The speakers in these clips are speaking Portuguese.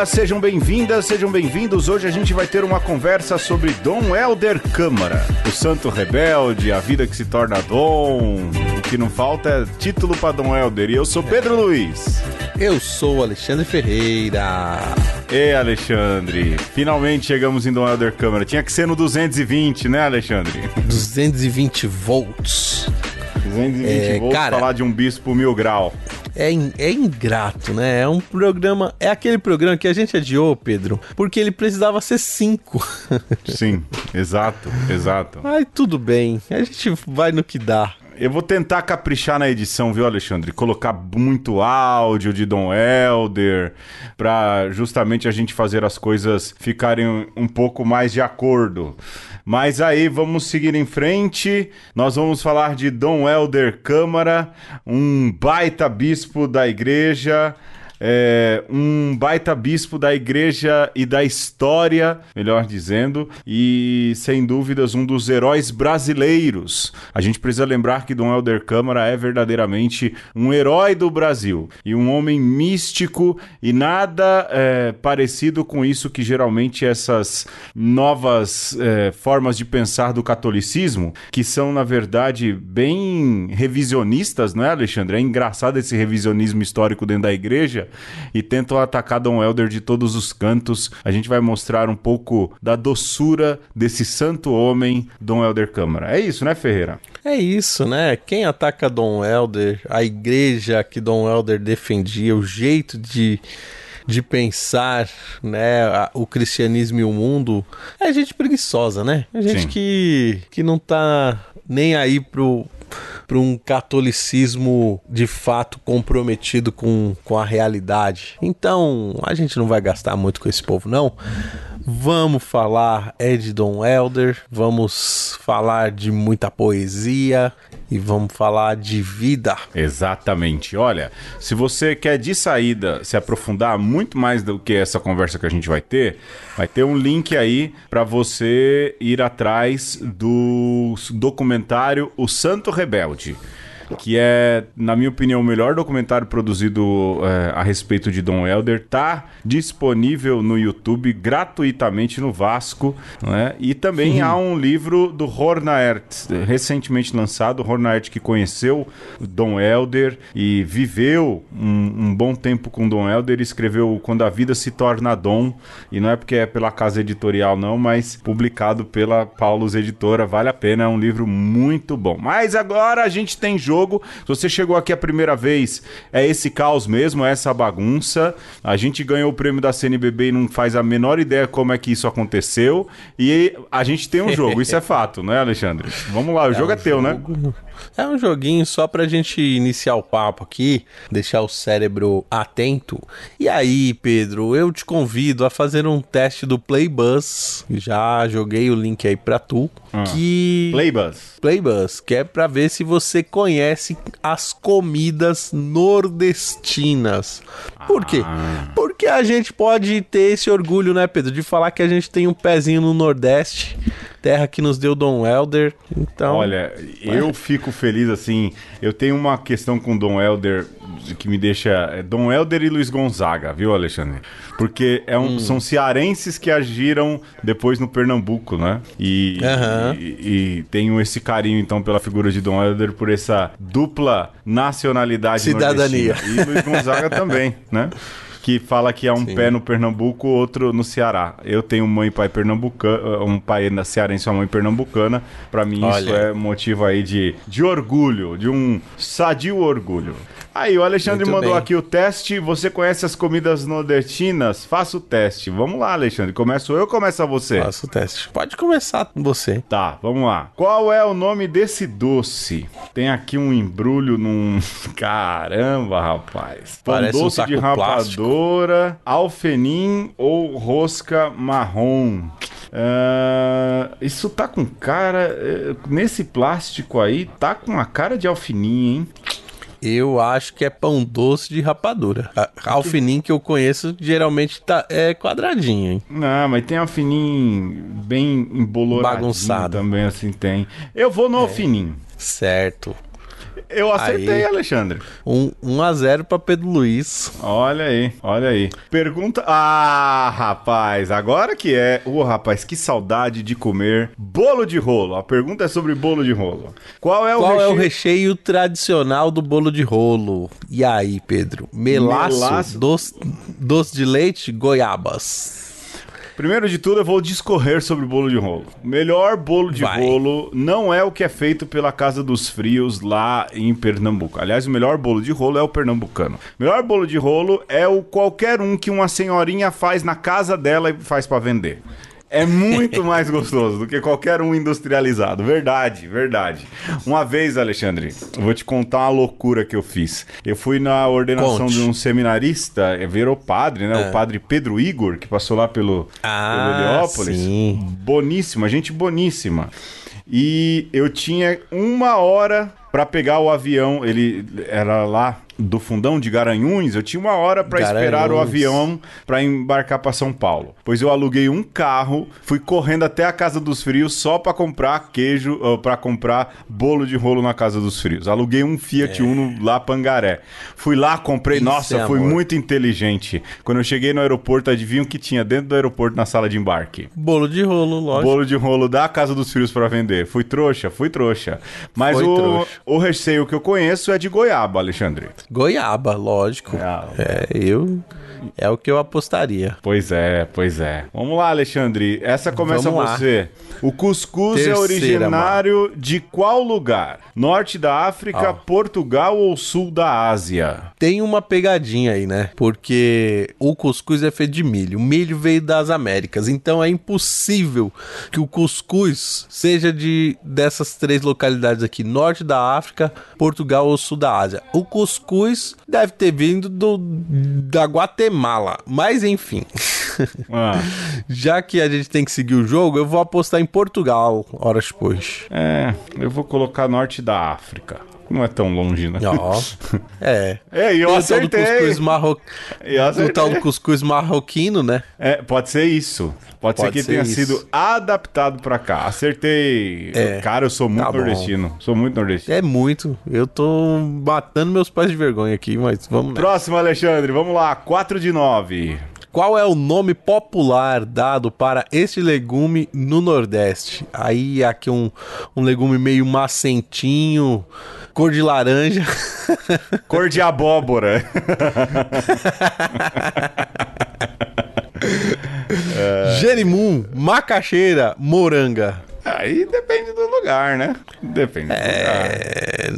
Olá, sejam bem-vindas, sejam bem-vindos. Hoje a gente vai ter uma conversa sobre Dom Helder Câmara, o santo rebelde, a vida que se torna Dom. O que não falta é título para Dom Helder. E eu sou Pedro Luiz. Eu sou Alexandre Ferreira. E Alexandre, finalmente chegamos em Dom Helder Câmara. Tinha que ser no 220, né, Alexandre? 220 volts. 220 é, volts cara, falar de um bispo mil grau é, é ingrato, né? É um programa. É aquele programa que a gente adiou, Pedro, porque ele precisava ser cinco. Sim, exato, exato. Ai, tudo bem. A gente vai no que dá. Eu vou tentar caprichar na edição, viu, Alexandre? Colocar muito áudio de Dom Helder, para justamente a gente fazer as coisas ficarem um pouco mais de acordo. Mas aí vamos seguir em frente. Nós vamos falar de Dom Helder Câmara, um baita bispo da igreja é, um baita bispo da igreja e da história, melhor dizendo, e sem dúvidas um dos heróis brasileiros. A gente precisa lembrar que Dom Helder Câmara é verdadeiramente um herói do Brasil e um homem místico e nada é, parecido com isso que geralmente essas novas é, formas de pensar do catolicismo, que são na verdade bem revisionistas, não é, Alexandre? É engraçado esse revisionismo histórico dentro da igreja e tentam atacar Dom Helder de todos os cantos. A gente vai mostrar um pouco da doçura desse santo homem, Dom Helder Câmara. É isso, né, Ferreira? É isso, né? Quem ataca Dom Helder, a igreja que Dom Helder defendia, o jeito de de pensar, né, o cristianismo e o mundo, é gente preguiçosa, né? É gente que, que não tá nem aí pro, para um catolicismo de fato comprometido com, com a realidade. Então, a gente não vai gastar muito com esse povo, não. Vamos falar de Dom Elder, vamos falar de muita poesia e vamos falar de vida. Exatamente. Olha, se você quer de saída se aprofundar muito mais do que essa conversa que a gente vai ter, vai ter um link aí para você ir atrás do documentário O Santo Rebelde que é, na minha opinião, o melhor documentário produzido é, a respeito de Dom Helder. Tá disponível no YouTube gratuitamente no Vasco, né? E também Sim. há um livro do Hornaert, recentemente lançado, Hornaert que conheceu Dom Helder e viveu um, um bom tempo com Dom Helder, escreveu Quando a Vida se Torna Dom, e não é porque é pela casa editorial não, mas publicado pela Paulus Editora, vale a pena, é um livro muito bom. Mas agora a gente tem jogo jogo. Se você chegou aqui a primeira vez, é esse caos mesmo, é essa bagunça. A gente ganhou o prêmio da CNBB e não faz a menor ideia como é que isso aconteceu. E a gente tem um jogo, isso é fato, não é, Alexandre? Vamos lá, o é jogo um é teu, né? jogo... né? É um joguinho só pra gente iniciar o papo aqui, deixar o cérebro atento. E aí, Pedro, eu te convido a fazer um teste do Playbus. Já joguei o link aí pra tu. Ah, que. Playbus. Playbus, que é pra ver se você conhece as comidas nordestinas. Por quê? Ah. Porque a gente pode ter esse orgulho, né, Pedro, de falar que a gente tem um pezinho no Nordeste terra que nos deu Dom Helder. Então. Olha, eu fico feliz assim. Eu tenho uma questão com Dom Helder que me deixa. É Dom Helder e Luiz Gonzaga, viu, Alexandre? Porque é um, hum. são cearenses que agiram depois no Pernambuco, né? E, uhum. e, e, tenho esse carinho, então, pela figura de Dom Helder por essa dupla nacionalidade Cidadania. E Luiz Gonzaga também, né? Que fala que é um Sim. pé no Pernambuco, outro no Ceará. Eu tenho mãe e pai pernambucano, um pai na cearense e uma mãe pernambucana. Para mim Olha. isso é motivo aí de, de orgulho, de um sadio orgulho. Aí, o Alexandre Muito mandou bem. aqui o teste. Você conhece as comidas nordestinas? Faça o teste. Vamos lá, Alexandre. Começo eu ou começa você? Faça o teste. Pode começar com você. Tá, vamos lá. Qual é o nome desse doce? Tem aqui um embrulho num. Caramba, rapaz. Pão Parece doce um de rapadora, plástico. alfenim ou rosca marrom? Uh, isso tá com cara. Uh, nesse plástico aí, tá com a cara de alfininho, hein? Eu acho que é pão doce de rapadura. A alfinim que eu conheço geralmente tá, é quadradinho, hein? Não, mas tem alfinim bem emboloradinho Bagunçado. também, assim, tem. Eu vou no é. alfinim. Certo. Eu acertei, Aí. Alexandre. Um, 1 a 0 pra Pedro Luiz. Olha aí, olha aí. Pergunta. Ah, rapaz, agora que é. Ô, rapaz, que saudade de comer bolo de rolo. A pergunta é sobre bolo de rolo. Qual é o Qual é o recheio? recheio tradicional do bolo de rolo? E aí, Pedro? Melaço, Melaço. Doce, doce de leite, goiabas. Primeiro de tudo, eu vou discorrer sobre o bolo de rolo. O melhor bolo de Vai. rolo não é o que é feito pela Casa dos Frios lá em Pernambuco. Aliás, o melhor bolo de rolo é o pernambucano. O melhor bolo de rolo é o qualquer um que uma senhorinha faz na casa dela e faz pra vender. É muito mais gostoso do que qualquer um industrializado. Verdade, verdade. Uma vez, Alexandre, eu vou te contar uma loucura que eu fiz. Eu fui na ordenação Conte. de um seminarista, é, virou padre, né? O padre Pedro Igor, que passou lá pelo, Ah, pelo Heliópolis. sim. Boníssima, gente boníssima. E eu tinha uma hora pra pegar o avião. Ele era lá do fundão de Garanhuns. Eu tinha uma hora pra esperar o avião pra embarcar pra São Paulo. Pois eu aluguei um carro, fui correndo até a Casa dos Frios só pra comprar queijo, ou pra comprar bolo de rolo na Casa dos Frios. Aluguei um Fiat Uno lá Pangaré. Fui lá, comprei. Isso Nossa, é fui amor. muito inteligente. Quando eu cheguei no aeroporto, adivinha o que tinha dentro do aeroporto na sala de embarque? Bolo de rolo, lógico. Bolo de rolo da Casa dos Frios pra vender. Fui trouxa, fui trouxa. Mas Foi o, trouxa. O recheio que eu conheço é de goiaba, Alexandre. Goiaba, lógico. Ah, É, eu. É o que eu apostaria. Pois é, pois é. Vamos lá, Alexandre. Essa começa você. O cuscuz é Terceira, originário de qual lugar? Norte da África, Ó. Portugal ou sul da Ásia? Tem uma pegadinha aí, né? Porque o cuscuz é feito de milho. O milho veio das Américas. Então é impossível que o cuscuz seja de dessas três localidades aqui: norte da África, Portugal ou sul da Ásia. O cuscuz deve ter vindo do, da Guatemala. Mas enfim. Ah, Já que a gente tem que seguir o jogo, eu vou apostar em Portugal horas depois. é, eu vou colocar norte da África. Não é tão longe, né? Ó. É. É, e eu Tem o tal do cuscuz marro... Eu O acertei. tal do cuscuz marroquino, né? É, pode ser isso. Pode, ser Pode que ser tenha isso. sido adaptado pra cá. Acertei. É, Cara, eu sou muito tá nordestino. Sou muito nordestino. É muito. Eu tô matando meus pais de vergonha aqui, mas vamos lá. Próximo, Alexandre. Vamos lá. 4 de 9. Qual é o nome popular dado para este legume no Nordeste? Aí aqui um, um legume meio macentinho, cor de laranja. Cor de abóbora. Jerimum, macaxeira, moranga. Aí depende do lugar, né? Depende do lugar. É,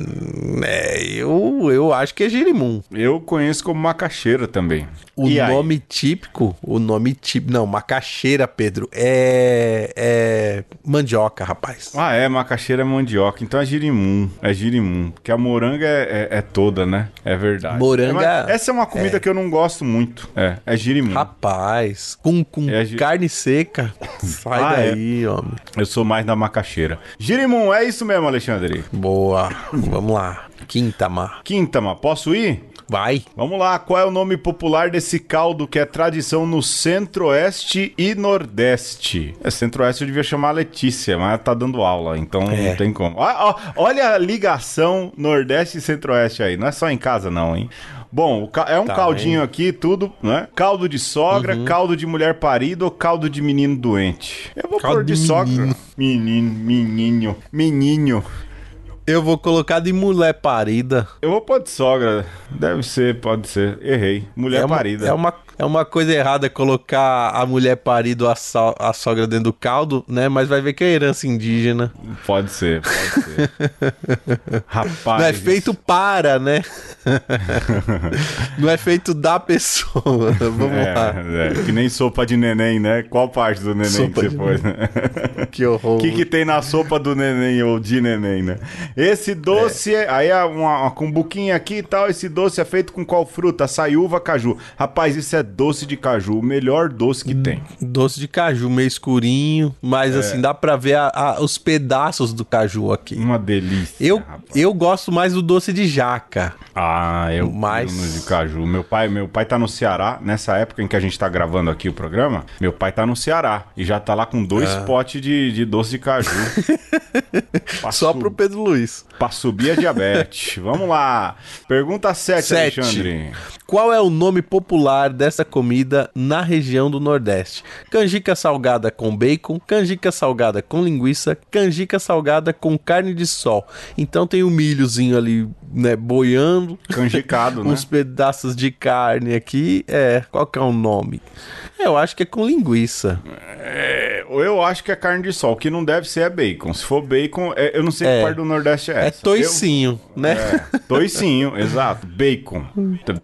é, eu, eu acho que é jerimum. Eu conheço como macaxeira também. O E aí? nome típico, o nome típico, não, macaxeira, Pedro, é, é mandioca, rapaz. Ah, é, macaxeira é mandioca. Então é girimum. É girimum. Porque a moranga é, é- é toda, né? É verdade. Moranga- É, essa é uma comida que eu não gosto muito. É, é girimum. Rapaz, com, com É, gi- carne seca, sai Ah, é. daí, homem. Eu sou mais da macaxeira. Girimum, é isso mesmo, Alexandre. Boa, vamos lá. Quinta, mar. Quintama, posso ir? Vai. Vamos lá, qual é o nome popular desse caldo que é tradição no centro-oeste e nordeste? É, centro-oeste eu devia chamar a Letícia, mas ela tá dando aula, então É. não tem como. Ó, ó, olha a ligação nordeste e centro-oeste aí, não é só em casa não, hein? Bom, é um Tá caldinho aqui, tudo, né? Caldo de sogra, Uhum. caldo de mulher parida ou caldo de menino doente? Eu vou Caldo pôr de, de sogra. menino. Menino, menino, menino. Eu vou colocar de mulher parida. Eu vou pôr de sogra. Deve ser, pode ser. Errei. Mulher é uma, parida. É uma, é uma coisa errada colocar a mulher parida ou a, so- a sogra dentro do caldo, né? Mas vai ver que é herança indígena. Pode ser, pode ser. Rapaz. Não é feito para, né? Não é feito da pessoa. Vamos lá. É, é, que nem sopa de neném, né? Qual parte do neném Sopa que você pôs? né? Que horror. O que, que tem na sopa do neném ou de neném, né? Esse doce é. Aí é uma, uma cumbuquinha aqui e tal. Esse doce é feito com qual fruta? Açaí, uva, caju. Rapaz, isso é é doce de caju, o melhor doce que tem. Doce de caju, meio escurinho, mas assim, dá pra ver a- a- os pedaços do caju aqui. Uma delícia. Eu, rapaz. eu gosto mais do doce de jaca. Ah, eu Mas- mas... de caju. Meu pai, meu pai tá no Ceará, nessa época em que a gente tá gravando aqui o programa, meu pai tá no Ceará e já tá lá com dois Ah. potes de, de doce de caju. pra, Só pro Pedro Luiz. pra subir a diabetes. Vamos lá. Pergunta 7, Sete. Alexandre. Qual é o nome popular dessa comida na região do Nordeste? Canjica salgada com bacon, canjica salgada com linguiça, canjica salgada com carne de sol. Então tem o milhozinho ali, né, boiando, Canjicado, né? uns pedaços de carne aqui. É, qual que é o nome? Eu acho que é com linguiça. É, eu acho que é carne de sol. O que não deve ser é bacon. Se for bacon, é- eu não sei É. que parte do Nordeste é É essa. toicinho, né? Eu- É, toicinho, exato. Bacon.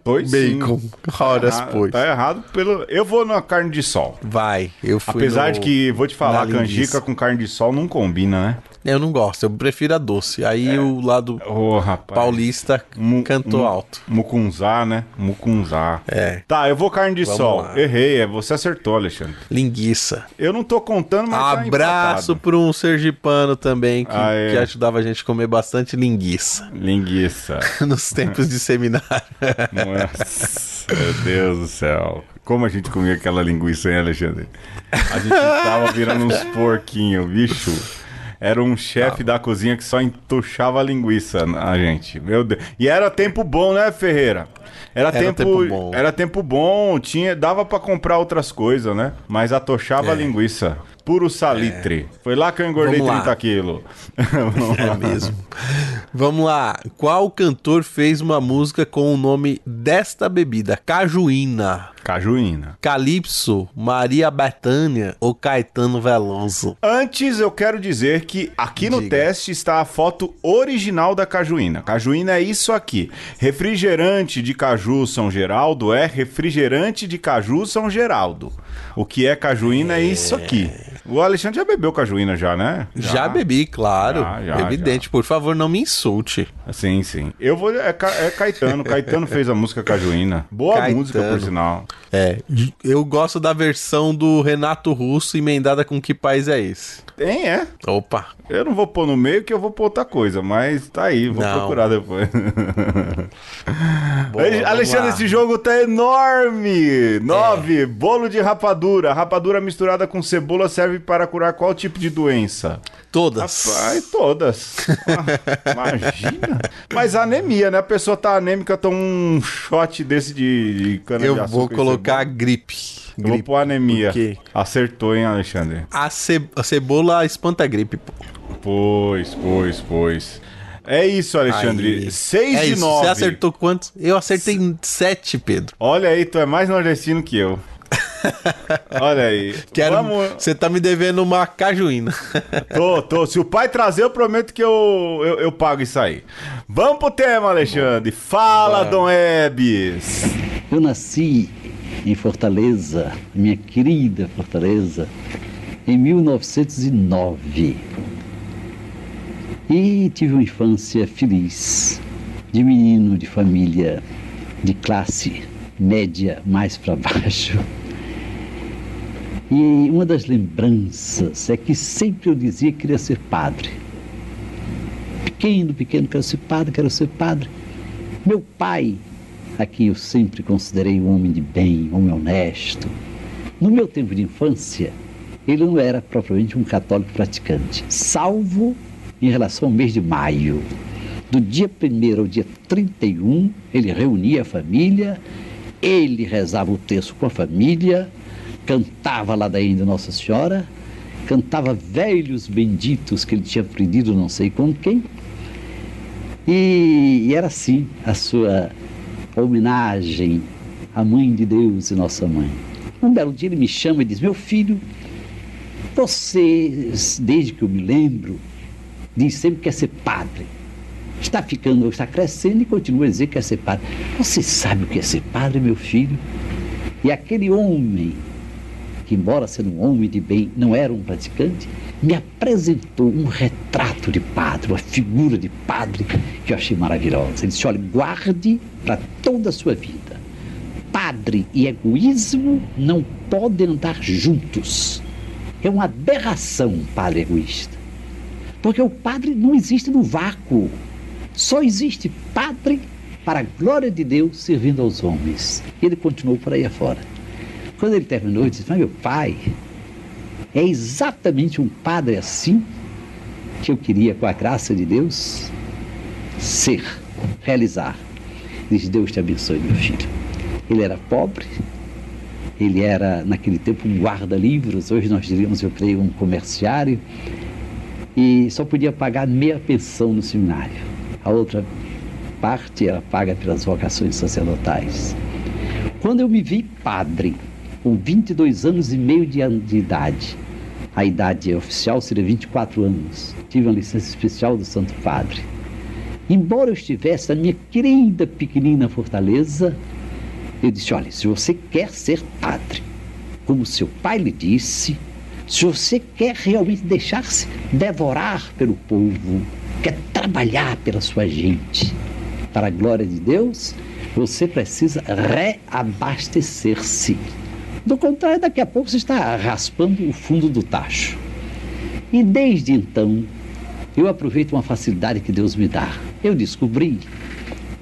Toicinho. Bacon. Horas, erra- pois. Tá errado pelo. Eu vou na carne de sol. Vai, eu fui Apesar no- de que, vou te falar, canjica com carne de sol não combina, né? Eu não gosto, eu prefiro a doce. Aí o lado rapaz. paulista Mu- cantou mu- alto. Mucunzá, né? Mucunzá. É. Tá, eu vou carne de Vamos sol. lá. Errei, é, você acertou, Alexandre. Linguiça. Eu não tô contando, mas tá Abraço empatado. para um sergipano também que, Ah, é. que ajudava a gente a comer bastante linguiça Linguiça. nos tempos de seminário. Nossa, meu Deus do céu. Como a gente comia aquela linguiça, hein, Alexandre? A gente tava virando uns porquinhos, bicho. Era um chefe da cozinha que só entuchava a linguiça a gente. Meu Deus. E era tempo bom, né, Ferreira? Era, Era tempo, tempo bom. Era tempo bom, tinha, dava pra comprar outras coisas, né? Mas atochava a É. linguiça. Puro salitre. Foi lá que eu engordei Vamos lá. 30 quilos. É mesmo. Vamos lá. Qual cantor fez uma música com o nome desta bebida? Cajuína, Cajuína. Calypso, Maria Bethânia ou Caetano Veloso? Antes eu quero dizer que aqui no Diga. teste está a foto original da cajuína. Cajuína é isso aqui. Refrigerante de caju São Geraldo é refrigerante de caju São Geraldo. O que é cajuína é, isso aqui. O Alexandre já bebeu cajuína já, né? Já, bebi, claro. Já, já, Evidente, por favor, não me insulte. Sim, sim. Eu vou. É, Ca- é Caetano. Caetano fez a música Cajuína. Boa Caetano. música, por sinal. É, eu gosto da versão do Renato Russo emendada com que país é esse? Tem, é. Opa, Eu não vou pôr no meio que eu vou pôr outra coisa, mas tá aí, vou Não. procurar depois. Boa, Alexandre, esse jogo tá enorme! Nove, bolo de rapadura. Rapadura misturada com cebola serve para curar qual tipo de doença? Todas. Rapaz, todas. Ah, Imagina. Mas anemia, né? A pessoa tá anêmica, toma um shot desse de, de cana eu de vou e colocar gripe. Eu vou Gripe. pôr anemia. Acertou, hein, Alexandre? A, ce- a cebola espanta a gripe, pô. Pois, pois, pois. É isso, Alexandre. Aí. 6 é de isso. 9. Você acertou quantos? Eu acertei sete, Pedro. Olha aí, tu é mais nordestino que eu. Olha aí. Quero... Vamos... Você tá me devendo uma cajuína. Tô, tô. Se o pai trazer, eu prometo que eu, eu, eu pago isso aí. Vamos pro tema, Alexandre. Fala, Vamos. Dom Ebes. Eu nasci em Fortaleza, minha querida Fortaleza, em 1909. E tive uma infância feliz, de menino de família de classe média mais para baixo. E uma das lembranças é que sempre eu dizia que queria ser padre. Pequeno, pequeno, quero ser padre, quero ser padre. Meu pai, a quem eu sempre considerei um homem de bem, um homem honesto, no meu tempo de infância, ele não era propriamente um católico praticante, salvo em relação ao mês de maio. Do dia 1 ao dia 31, ele reunia a família, ele rezava o texto com a família, cantava lá daí de Nossa Senhora, cantava velhos benditos que ele tinha aprendido não sei com quem, e, e era assim a sua homenagem à Mãe de Deus e Nossa Mãe. Um belo dia ele me chama e diz: Meu filho, você, desde que eu me lembro, diz sempre que quer ser padre. Está ficando, está crescendo e continua a dizer que quer ser padre. Você sabe o que é ser padre, meu filho? E aquele homem, que embora sendo um homem de bem, não era um praticante, me apresentou um retrato de padre, uma figura de padre que eu achei maravilhosa. Ele disse: olha, guarde para toda a sua vida. padre e egoísmo não podem andar juntos. É uma aberração padre egoísta. Porque o padre não existe no vácuo. Só existe padre para a glória de Deus servindo aos homens. E ele continuou por aí afora. Quando ele terminou, ele disse: Mas meu pai, é exatamente um padre assim que eu queria, com a graça de Deus, ser, realizar. Diz: Deus te abençoe, meu filho. Ele era pobre, ele era, naquele tempo, um guarda-livros, hoje nós diríamos, eu creio, um comerciário, e só podia pagar meia pensão no seminário. A outra parte era paga pelas vocações sacerdotais. Quando eu me vi padre, com 22 anos e meio de, de idade, a idade oficial seria 24 anos, tive uma licença especial do Santo Padre. Embora eu estivesse na minha querida pequenina fortaleza, eu disse: olha, se você quer ser padre, como seu pai lhe disse, se você quer realmente deixar-se devorar pelo povo, quer trabalhar pela sua gente, para a glória de Deus, você precisa reabastecer-se. Do contrário, daqui a pouco você está raspando o fundo do tacho. E desde então, eu aproveito uma facilidade que Deus me dá. Eu descobri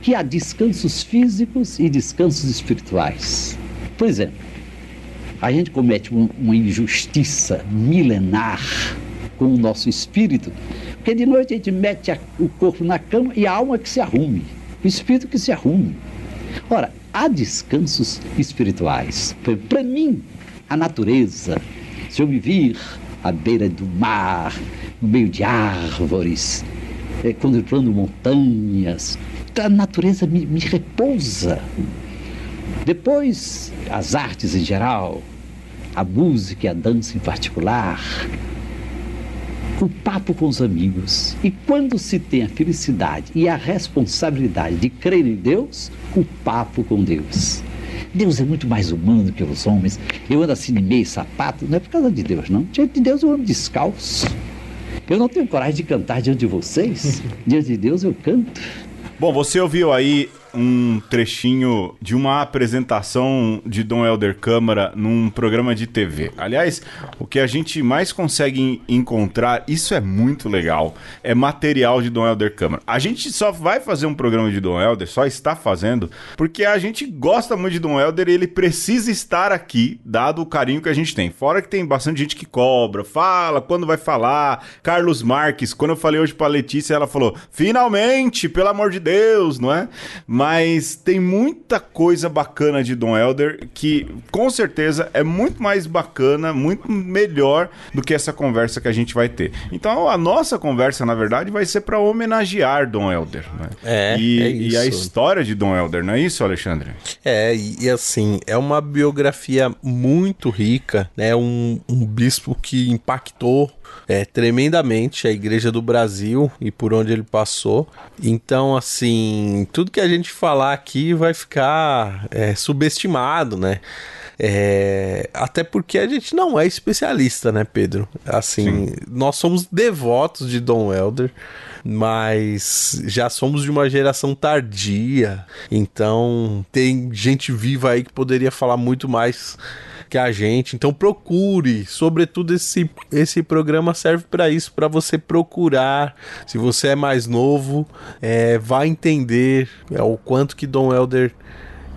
que há descansos físicos e descansos espirituais. Por exemplo, a gente comete uma injustiça milenar com o nosso espírito, porque de noite a gente mete o corpo na cama e a alma que se arrume, o espírito que se arrume. Ora, há descansos espirituais. Para mim, a natureza, se eu me vir à beira do mar, no meio de árvores, é, contemplando montanhas, a natureza me, me repousa. Depois, as artes em geral, a música e a dança em particular, o papo com os amigos. E quando se tem a felicidade e a responsabilidade de crer em Deus, o papo com Deus. Deus é muito mais humano que os homens. Eu ando assim de meio sapato, não é por causa de Deus, não. Diante de Deus eu ando descalço. Eu não tenho coragem de cantar diante de vocês. diante de Deus eu canto. Bom, você ouviu aí um trechinho de uma apresentação de Dom Helder Câmara num programa de TV. Aliás, o que a gente mais consegue encontrar, isso é muito legal, é material de Dom Helder Câmara. A gente só vai fazer um programa de Dom Helder, só está fazendo, porque a gente gosta muito de Dom Helder e ele precisa estar aqui, dado o carinho que a gente tem. Fora que tem bastante gente que cobra, fala, quando vai falar. Carlos Marques, quando eu falei hoje pra Letícia, ela falou, finalmente, pelo amor de Deus, não é? Mas tem muita coisa bacana de Don Elder que com certeza é muito mais bacana, muito melhor do que essa conversa que a gente vai ter. Então a nossa conversa, na verdade, vai ser para homenagear Don Elder. Né? É, e, é isso. e a história de Don Elder, não é isso, Alexandre? É, e, e assim, é uma biografia muito rica, né? Um, um bispo que impactou é, tremendamente a Igreja do Brasil e por onde ele passou. Então, assim, tudo que a gente falar aqui vai ficar é, subestimado, né? É, até porque a gente não é especialista, né, Pedro? Assim, Sim. nós somos devotos de Dom Helder, mas já somos de uma geração tardia, então tem gente viva aí que poderia falar muito mais que a gente. Então procure, sobretudo esse esse programa serve para isso, para você procurar. Se você é mais novo, é, vai entender é, o quanto que Dom Helder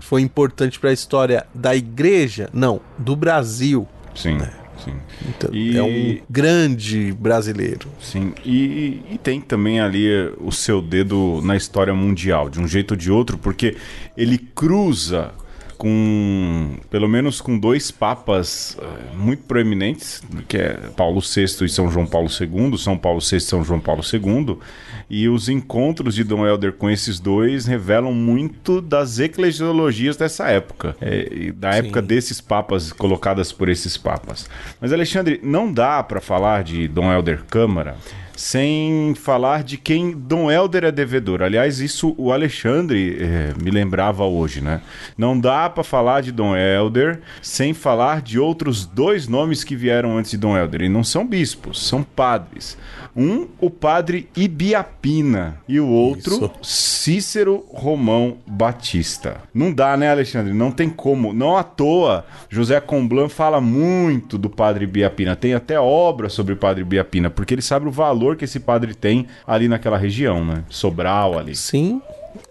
foi importante para a história da igreja, não, do Brasil. Sim. Né? Sim. Então, e... É um grande brasileiro. Sim, e, e, tem também ali o seu dedo na história mundial, de um jeito ou de outro, porque ele cruza com pelo menos com dois papas uh, muito proeminentes, que é Paulo VI e São João Paulo II, São Paulo VI e São João Paulo II, e os encontros de Dom Helder com esses dois revelam muito das eclesiologias dessa época, é, da Sim. época desses papas colocadas por esses papas. Mas Alexandre, não dá para falar de Dom Helder Câmara sem falar de quem Dom Helder é devedor. Aliás, isso o Alexandre é, me lembrava hoje, né? Não dá para falar de Dom Helder sem falar de outros dois nomes que vieram antes de Dom Helder. E não são bispos, são padres. Um, o padre Ibiapina, e o outro, Isso. Cícero Romão Batista. Não dá, né, Alexandre? Não tem como. Não à toa, José Comblan fala muito do padre Ibiapina. Tem até obra sobre o padre Ibiapina, porque ele sabe o valor que esse padre tem ali naquela região, né? Sobral ali. Sim,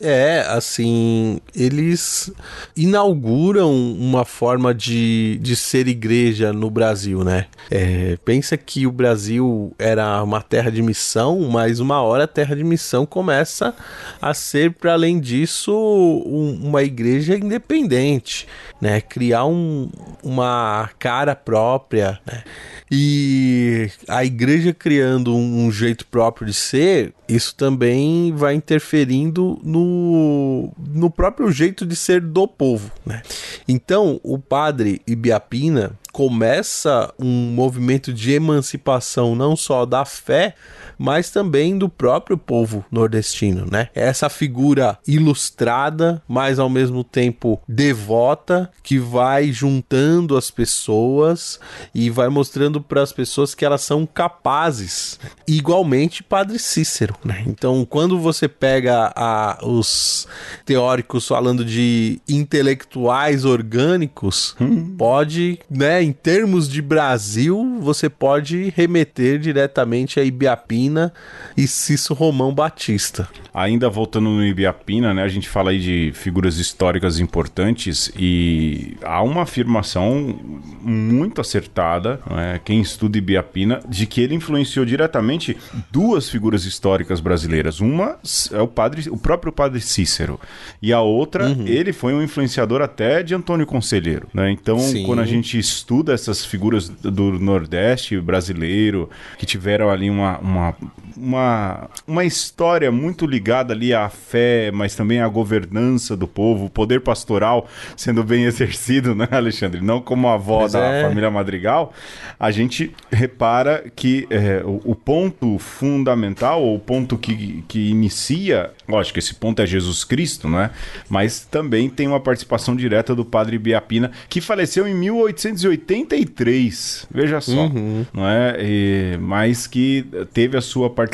é, assim, eles inauguram uma forma de, de ser igreja no Brasil, né? É, pensa que o Brasil era uma terra de missão, mas uma hora a terra de missão começa a ser, para além disso, um, uma igreja independente, né? Criar um, uma cara própria, né? E a igreja criando um jeito próprio de ser, isso também vai interferindo no, no próprio jeito de ser do povo. Né? Então, o padre Ibiapina começa um movimento de emancipação não só da fé, mas também do próprio povo nordestino, né? Essa figura ilustrada, mas ao mesmo tempo devota, que vai juntando as pessoas e vai mostrando para as pessoas que elas são capazes. Igualmente, Padre Cícero, né? Então, quando você pega a, os teóricos falando de intelectuais orgânicos, hum. pode, né, em termos de Brasil, você pode remeter diretamente a Ibiapina Ibiapina e Cício Romão Batista. Ainda voltando no Ibiapina, né, a gente fala aí de figuras históricas importantes e há uma afirmação muito acertada, né, quem estuda Ibiapina, de que ele influenciou diretamente duas figuras históricas brasileiras. Uma é o padre, o próprio padre Cícero, e a outra, uhum. ele foi um influenciador até de Antônio Conselheiro, né? Então, Sim. quando a gente estuda essas figuras do Nordeste brasileiro que tiveram ali uma, uma uma, uma história muito ligada ali à fé, mas também à governança do povo, o poder pastoral sendo bem exercido, né, Alexandre? Não como a avó mas da é... família Madrigal, a gente repara que é, o, o, ponto fundamental, ou o ponto que, que inicia, lógico, esse ponto é Jesus Cristo, né? Mas também tem uma participação direta do padre Biapina, que faleceu em 1883, veja só, uhum. não é? E, mas que teve a sua participação.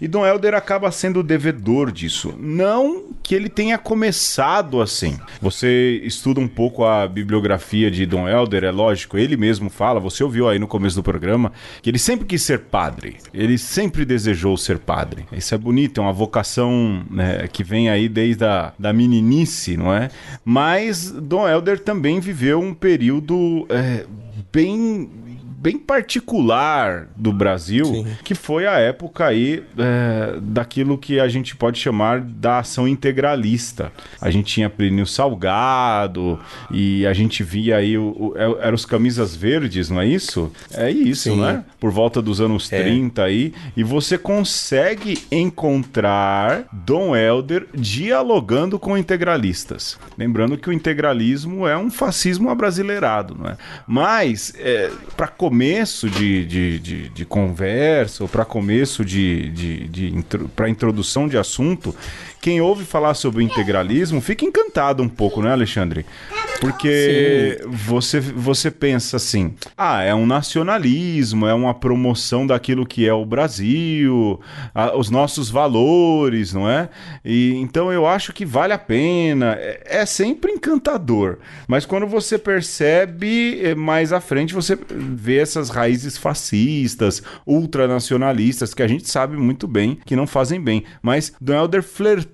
E Dom Helder acaba sendo devedor disso. Não que ele tenha começado assim. Você estuda um pouco a bibliografia de Dom Helder, é lógico, ele mesmo fala, você ouviu aí no começo do programa, que ele sempre quis ser padre. Ele sempre desejou ser padre. Isso é bonito, é uma vocação né, que vem aí desde a da meninice, não é? Mas Dom Helder também viveu um período é, bem bem particular do Brasil, Sim. que foi a época aí é, daquilo que a gente pode chamar da ação integralista. A gente tinha Plínio Salgado e a gente via aí, o, o, é, eram os camisas verdes, não é isso? É isso, Sim. né? Por volta dos anos é. 30 aí, e você consegue encontrar Dom Helder dialogando com integralistas. Lembrando que o integralismo é um fascismo abrasileirado, não é? Mas, é, para começo de, de, de, de conversa ou para começo de, de, de, de para introdução de assunto, quem ouve falar sobre o integralismo fica encantado um pouco, né, Alexandre? Porque você, você pensa assim: ah, é um nacionalismo, é uma promoção daquilo que é o Brasil, a, os nossos valores, não é? E então eu acho que vale a pena. É, é sempre encantador, mas quando você percebe eh, mais à frente, você vê essas raízes fascistas, ultranacionalistas, que a gente sabe muito bem que não fazem bem. Mas Don Helder flertou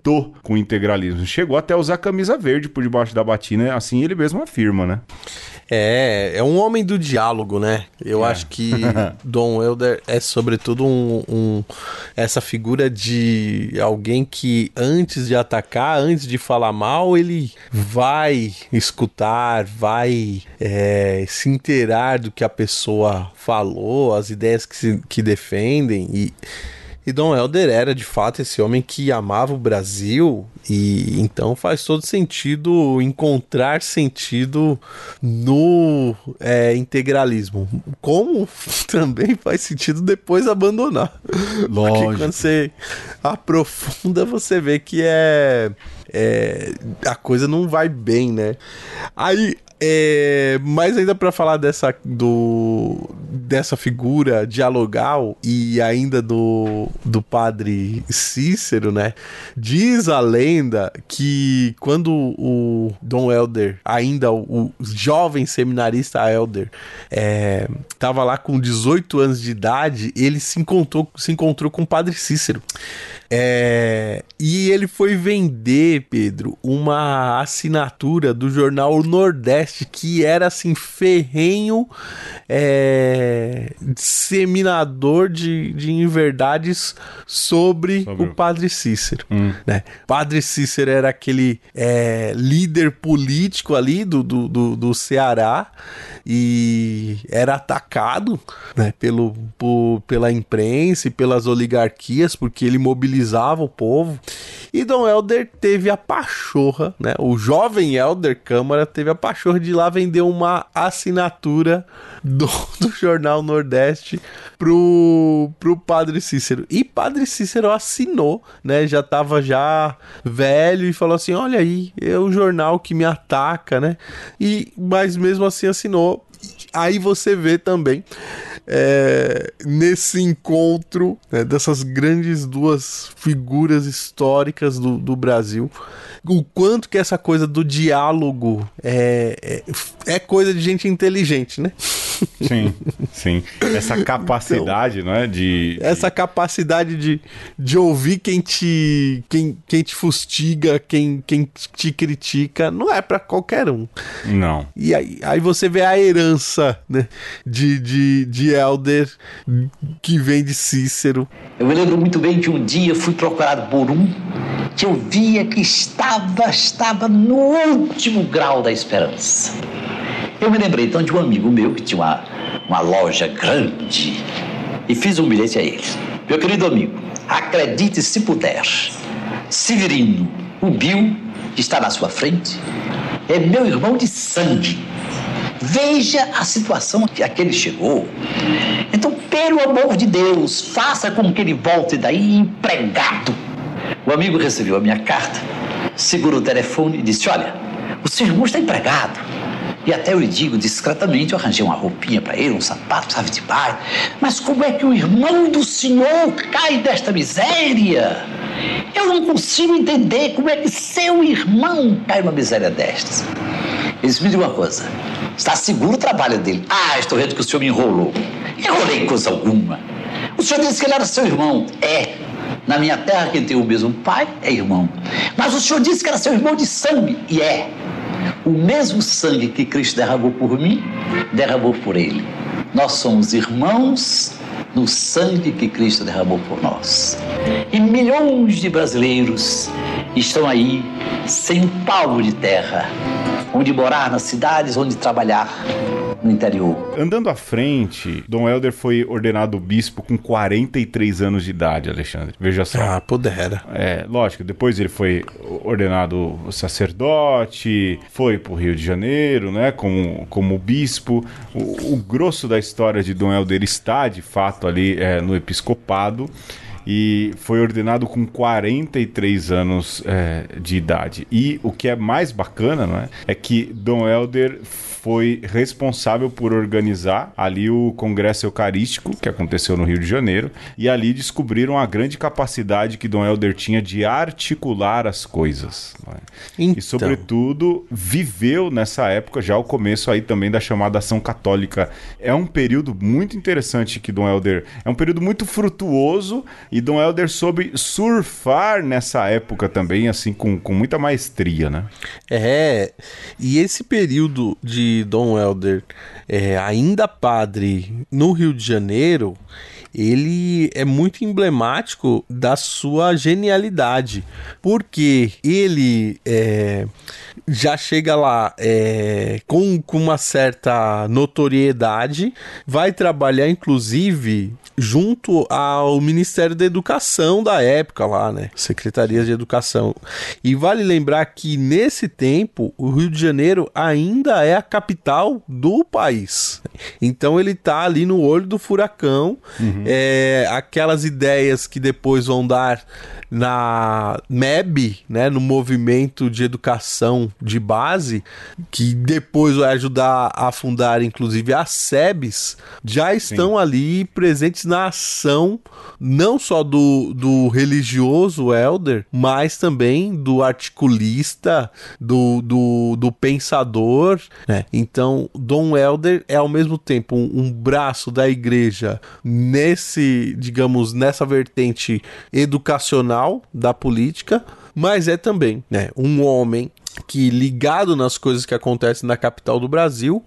com o integralismo, chegou até a usar camisa verde por debaixo da batina, assim ele ele mesmo afirma, né? É, é um homem do diálogo, né? Eu é. acho que Dom Helder é sobretudo um, um, essa figura de alguém que antes de atacar, antes de falar mal, ele vai escutar, vai é, se inteirar do que a pessoa falou, as ideias que, se, que defendem e e Dom Helder era de fato esse homem que amava o Brasil E então faz todo sentido encontrar sentido no é, integralismo. Como também faz sentido depois abandonar. Lógico. Porque quando você aprofunda, você vê que é, é a coisa não vai bem, né? Aí é, mas ainda para falar dessa do dessa figura dialogal e ainda do, do padre Cícero, né? Diz a lenda que quando o Dom Helder, ainda o, jovem seminarista Helder, é, tava lá com 18 anos de idade, ele se encontrou, se encontrou com o padre Cícero. É, e ele foi vender, Pedro, uma assinatura do jornal Nordeste que era assim ferrenho é, disseminador de, de inverdades sobre, sobre, o Padre Cícero. Hum. Né? Padre Cícero era aquele é, líder político ali do, do, do, do Ceará e era atacado né, pelo, por, pela imprensa e pelas oligarquias porque ele mobilizava o povo. E Dom Helder teve a pachorra, né? O jovem Helder Câmara teve a pachorra de ir lá vender uma assinatura do, do jornal Nordeste pro, pro Padre Cícero. E Padre Cícero assinou, né? Já tava já velho e falou assim: olha aí, é o jornal que me ataca, né? E, mas mesmo assim assinou. Aí você vê também é, nesse encontro né, dessas grandes duas figuras históricas do, do Brasil o quanto que essa coisa do diálogo é, é, é coisa de gente inteligente, né? Sim, sim. Essa capacidade, então, não é? De, Essa capacidade de, de ouvir quem te, quem, quem te fustiga, quem, quem te critica, não é para qualquer um. Não. E aí, aí você vê a herança né, de, de, de Elder que vem de Cícero. Eu me lembro muito bem que um dia fui procurado por um que eu via que estava, estava no último grau da esperança. Eu me lembrei então de um amigo meu que tinha uma, uma loja grande e fiz um bilhete a ele. Meu querido amigo, acredite se puder, Severino, o Bill, que está na sua frente, é meu irmão de sangue. Veja a situação a que ele chegou. Então, pelo amor de Deus, faça com que ele volte daí empregado o amigo recebeu a minha carta, segurou o telefone e disse: Olha, o seu irmão está empregado. E até eu lhe digo discretamente, eu arranjei uma roupinha para ele, um sapato, sabe de baixo. Mas como é que o irmão do senhor cai desta miséria? Eu não consigo entender como é que seu irmão cai numa miséria destas. Ele disse, me diga uma coisa, está seguro o trabalho dele? Ah, estou vendo que o senhor me enrolou. Enrolei coisa alguma. O senhor disse que ele era seu irmão. É, na minha terra, quem tem o mesmo pai é irmão. Mas o Senhor disse que era seu irmão de sangue, e é. O mesmo sangue que Cristo derramou por mim, derramou por ele. Nós somos irmãos no sangue que Cristo derramou por nós. E milhões de brasileiros estão aí sem um palmo de terra, onde morar nas cidades, onde trabalhar no interior. Andando à frente, Dom Helder foi ordenado bispo com 43 anos de idade, Alexandre. Veja só. Ah, pudera. É, lógico, depois ele foi ordenado sacerdote, foi pro Rio de Janeiro, né, como, como bispo. O, o grosso da história de Dom Helder está, de fato, ali é, no episcopado e foi ordenado com 43 anos é, de idade. E o que é mais bacana, não é, é que Dom Helder foi responsável por organizar ali o Congresso Eucarístico, que aconteceu no Rio de Janeiro, e ali descobriram a grande capacidade que Dom Helder tinha de articular as coisas. É? Então. E, sobretudo, viveu nessa época já o começo aí também da chamada ação católica. É um período muito interessante que Dom Helder. É um período muito frutuoso e Dom Helder soube surfar nessa época também, assim, com, com muita maestria, né? É, e esse período de Dom Helder, é, ainda padre no Rio de Janeiro, ele é muito emblemático da sua genialidade, porque ele é, já chega lá é, com, com uma certa notoriedade, vai trabalhar inclusive junto ao Ministério da Educação da época lá, né? Secretaria de Educação. E vale lembrar que nesse tempo o Rio de Janeiro ainda é a capital do país. Então ele tá ali no olho do furacão. Uhum. É, aquelas ideias que depois vão dar na MEB, né, no movimento de educação de base, que depois vai ajudar a fundar inclusive as SEBs, já estão Sim. ali presentes na ação não só do, do religioso elder, mas também do articulista, do, do, do pensador. Né? Então, Dom Elder é ao mesmo tempo um, um braço da igreja nesse, digamos, nessa vertente educacional da política, mas é também né, um homem que, ligado nas coisas que acontecem na capital do Brasil,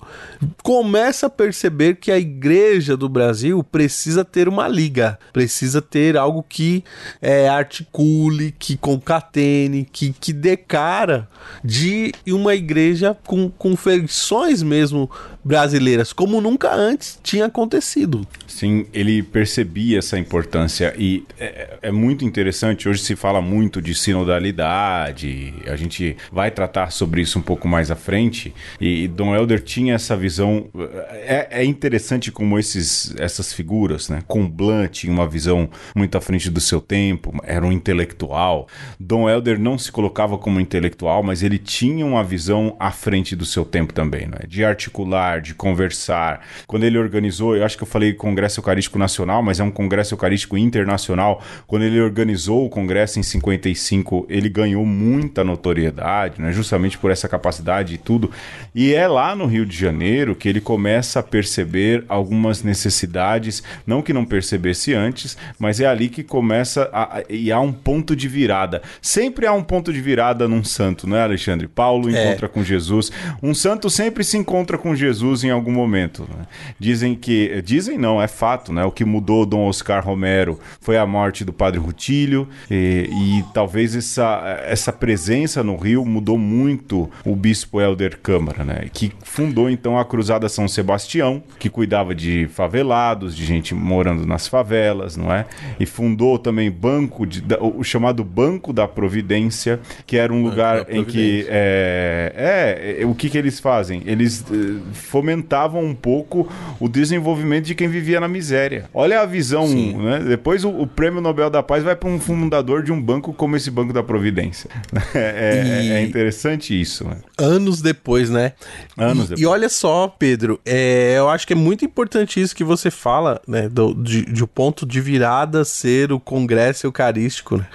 começa a perceber que a igreja do Brasil precisa ter uma liga, precisa ter algo que é, articule, que concatene, que, que dê cara de uma igreja com, com feições mesmo brasileiras, como nunca antes tinha acontecido. Sim, ele percebia essa importância e é, é, muito interessante. Hoje se fala muito de sinodalidade, a gente vai tratar sobre isso um pouco mais à frente. E Dom Helder tinha essa visão. É, é interessante como esses, essas figuras, né? Comblan tinha uma visão muito à frente do seu tempo, era um intelectual. Dom Helder não se colocava como intelectual, mas ele tinha uma visão à frente do seu tempo também, né? de articular, de conversar. Quando ele organizou, eu acho que eu falei Congresso Eucarístico Nacional, mas é um Congresso Eucarístico Internacional. Quando ele organizou o Congresso em 55, ele ganhou muita notoriedade, né? Justamente por essa capacidade e tudo. E é lá no Rio de Janeiro que ele começa a perceber algumas necessidades, não que não percebesse antes, mas é ali que começa a, e há um ponto de virada. Sempre há um ponto de virada num santo, não é, Alexandre? Paulo é. encontra é. com Jesus. Um santo sempre se encontra com Jesus em algum momento. Né? Dizem que. Dizem não, é fato, né? O que mudou Dom Oscar Romero foi a morte do padre Rutílio. E, e talvez essa, essa presença no Rio mudou muito o bispo Helder Câmara, né? Que fundou então a Cruzada São Sebastião, que cuidava de favelados, de gente morando nas favelas, não é? E fundou também banco de, o chamado Banco da Providência, que era um lugar em que é, é, o que que eles fazem? Eles eh, fomentavam um pouco o desenvolvimento de quem vivia na miséria. Olha a visão, né? Depois o, o, Prêmio Nobel da Paz vai para um fundador de um banco como esse Banco da Providência. É, é, é interessante isso. Né? Anos depois, né? Anos e, depois. E olha só, Pedro, é, eu acho que é muito importante isso que você fala, né? Do, de, de o ponto de virada ser o Congresso Eucarístico, né?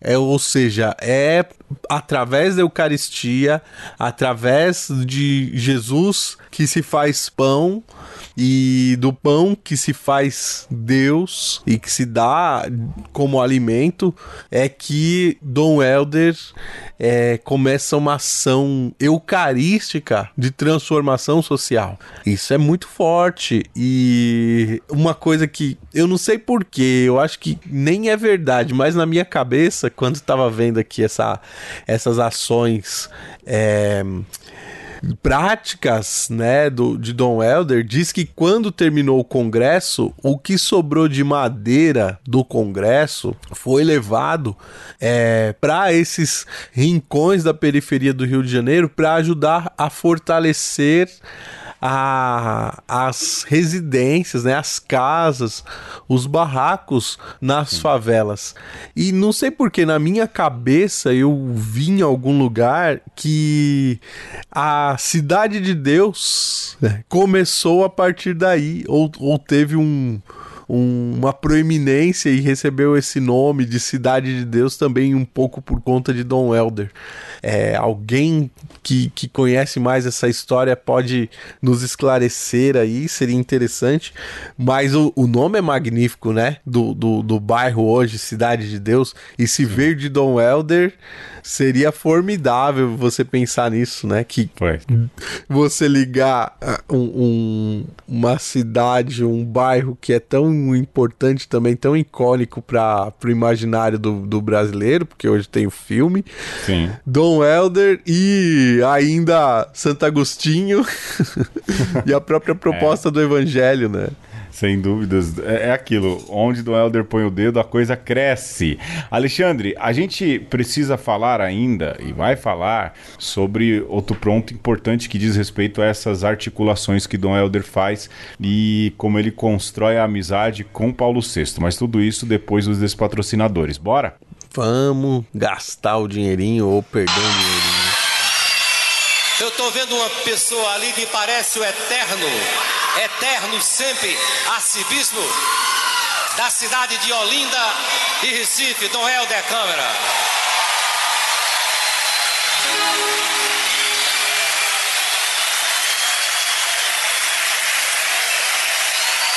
É, ou seja, é através da Eucaristia, através de Jesus que se faz pão e do pão que se faz Deus e que se dá como alimento, é que Dom Helder é, começa uma ação eucarística de transformação social. Isso é muito forte e uma coisa que eu não sei porquê, eu acho que nem é verdade, mas na minha cabeça, quando estava vendo aqui essa, essas ações. É, práticas né, do, de Dom Helder diz que quando terminou o Congresso, o que sobrou de madeira do Congresso foi levado é, para esses rincões da periferia do Rio de Janeiro para ajudar a fortalecer a, as residências, né, as casas, os barracos nas Sim. favelas. E não sei porque na minha cabeça eu vi em algum lugar que a cidade de Deus né, começou a partir daí ou, ou teve um um, uma proeminência e recebeu esse nome de Cidade de Deus também um pouco por conta de Dom Helder. É, alguém que, que conhece mais essa história pode nos esclarecer aí, seria interessante. Mas o, o nome é magnífico, né? Do, do, do bairro hoje, Cidade de Deus. E se ver de Dom Helder seria formidável você pensar nisso, né? Que Foi. você ligar ah, um, um, uma cidade, um bairro que é tão tão importante também, tão icônico para o imaginário do, do brasileiro, porque hoje tem o filme. Sim. Dom Helder e ainda Santo Agostinho e a própria proposta é. do Evangelho, né? Sem dúvidas. É, é, aquilo. Onde do Elder põe o dedo, a coisa cresce. Alexandre, a gente precisa falar ainda, e vai falar, sobre outro ponto importante que diz respeito a essas articulações que Dom Helder faz e como ele constrói a amizade com Paulo VI. Mas tudo isso depois dos despatrocinadores. Bora? Vamos gastar o dinheirinho ou perder o dinheirinho. Eu tô vendo uma pessoa ali que parece o eterno eterno sempre arcebispo da cidade de Olinda e Recife, Dom Helder Câmara.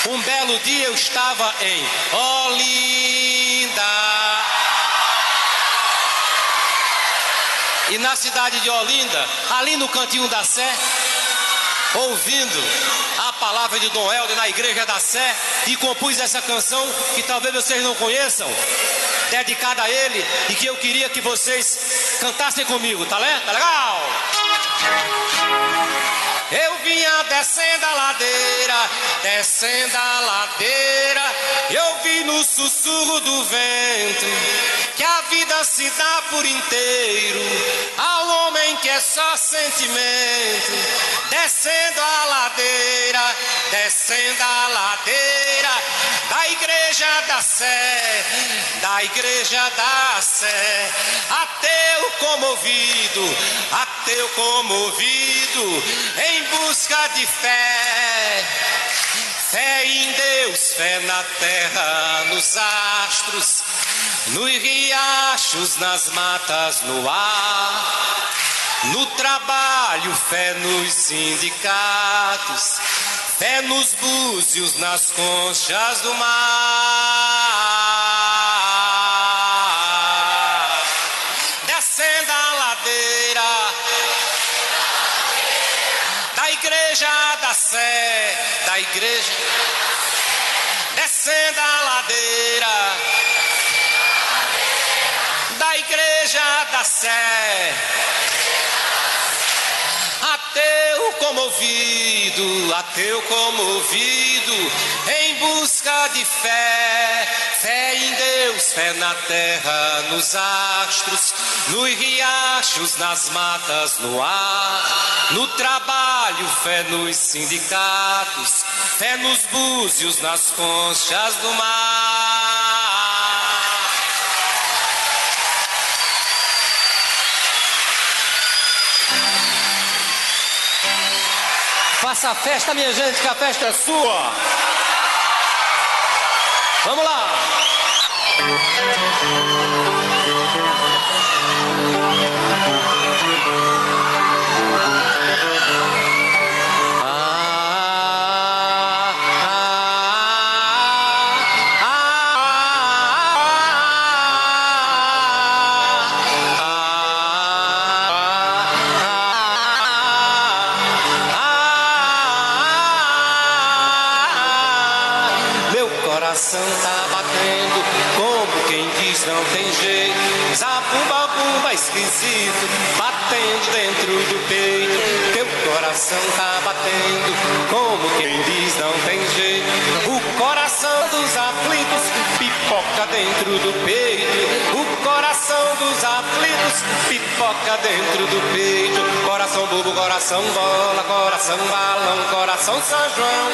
Um belo dia eu estava em Olinda. E na cidade de Olinda, ali no cantinho da Sé, ouvindo palavra de Dom Helder na igreja da Sé e compus essa canção que talvez vocês não conheçam, dedicada a ele e que eu queria que vocês cantassem comigo, tá, tá legal? Eu vinha descendo a ladeira, descendo a ladeira, eu vi no sussurro do vento que a vida se dá por inteiro. Ao homem que é só sentimento, descendo a ladeira, descendo a ladeira da igreja da Sé, da igreja da Sé, ateu comovido, ateu comovido, em busca de fé. Fé em Deus, fé na terra, nos astros, nos riachos, nas matas, no ar. No trabalho, fé nos sindicatos, fé nos búzios, nas conchas do mar. Comovido, ateu comovido, em busca de fé, fé em Deus, fé na terra, nos astros, nos riachos, nas matas, no ar, no trabalho, fé nos sindicatos, fé nos búzios, nas conchas do mar. Faça a festa, minha gente, que a festa é sua. Vamos lá. Pipoca dentro do peito. Coração bobo, coração bola, coração balão, coração São João.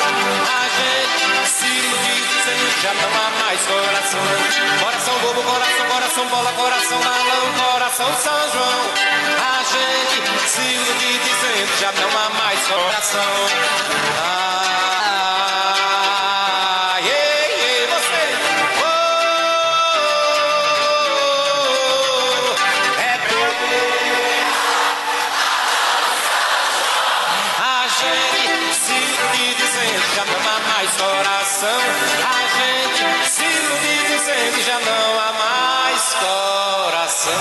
A gente se ilude já não há mais coração. Coração bobo, coração, coração bola, coração balão, coração São João. A gente se ilude dizendo já não há mais coração. Ah, já não há mais coração. A gente se ilude dizendo já não há mais coração.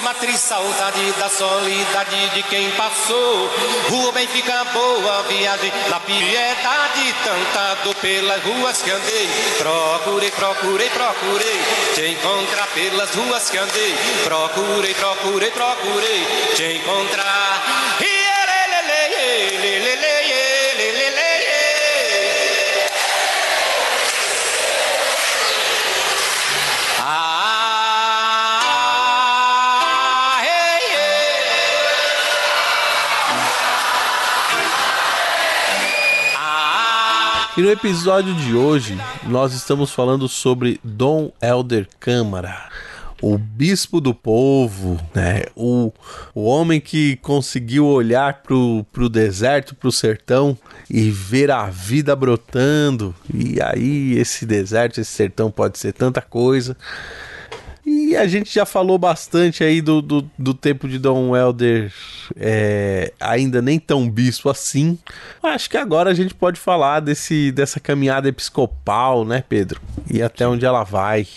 Matriz, saudade da solidade de quem passou. Rua bem fica boa viagem, na piedade, tantado pelas ruas que andei. Procurei, procurei, procurei, te encontrar pelas ruas que andei. Procurei, procurei, procurei, te encontrar. E no episódio de hoje, nós estamos falando sobre Dom Helder Câmara, o bispo do povo, né? O, o homem que conseguiu olhar pro, pro deserto, pro sertão e ver a vida brotando. E aí, esse deserto, esse sertão pode ser tanta coisa. E a gente já falou bastante aí do, do, do tempo de Dom Helder, é, ainda nem tão bispo assim. Acho que agora a gente pode falar desse, dessa caminhada episcopal, né, Pedro? E até onde ela vai.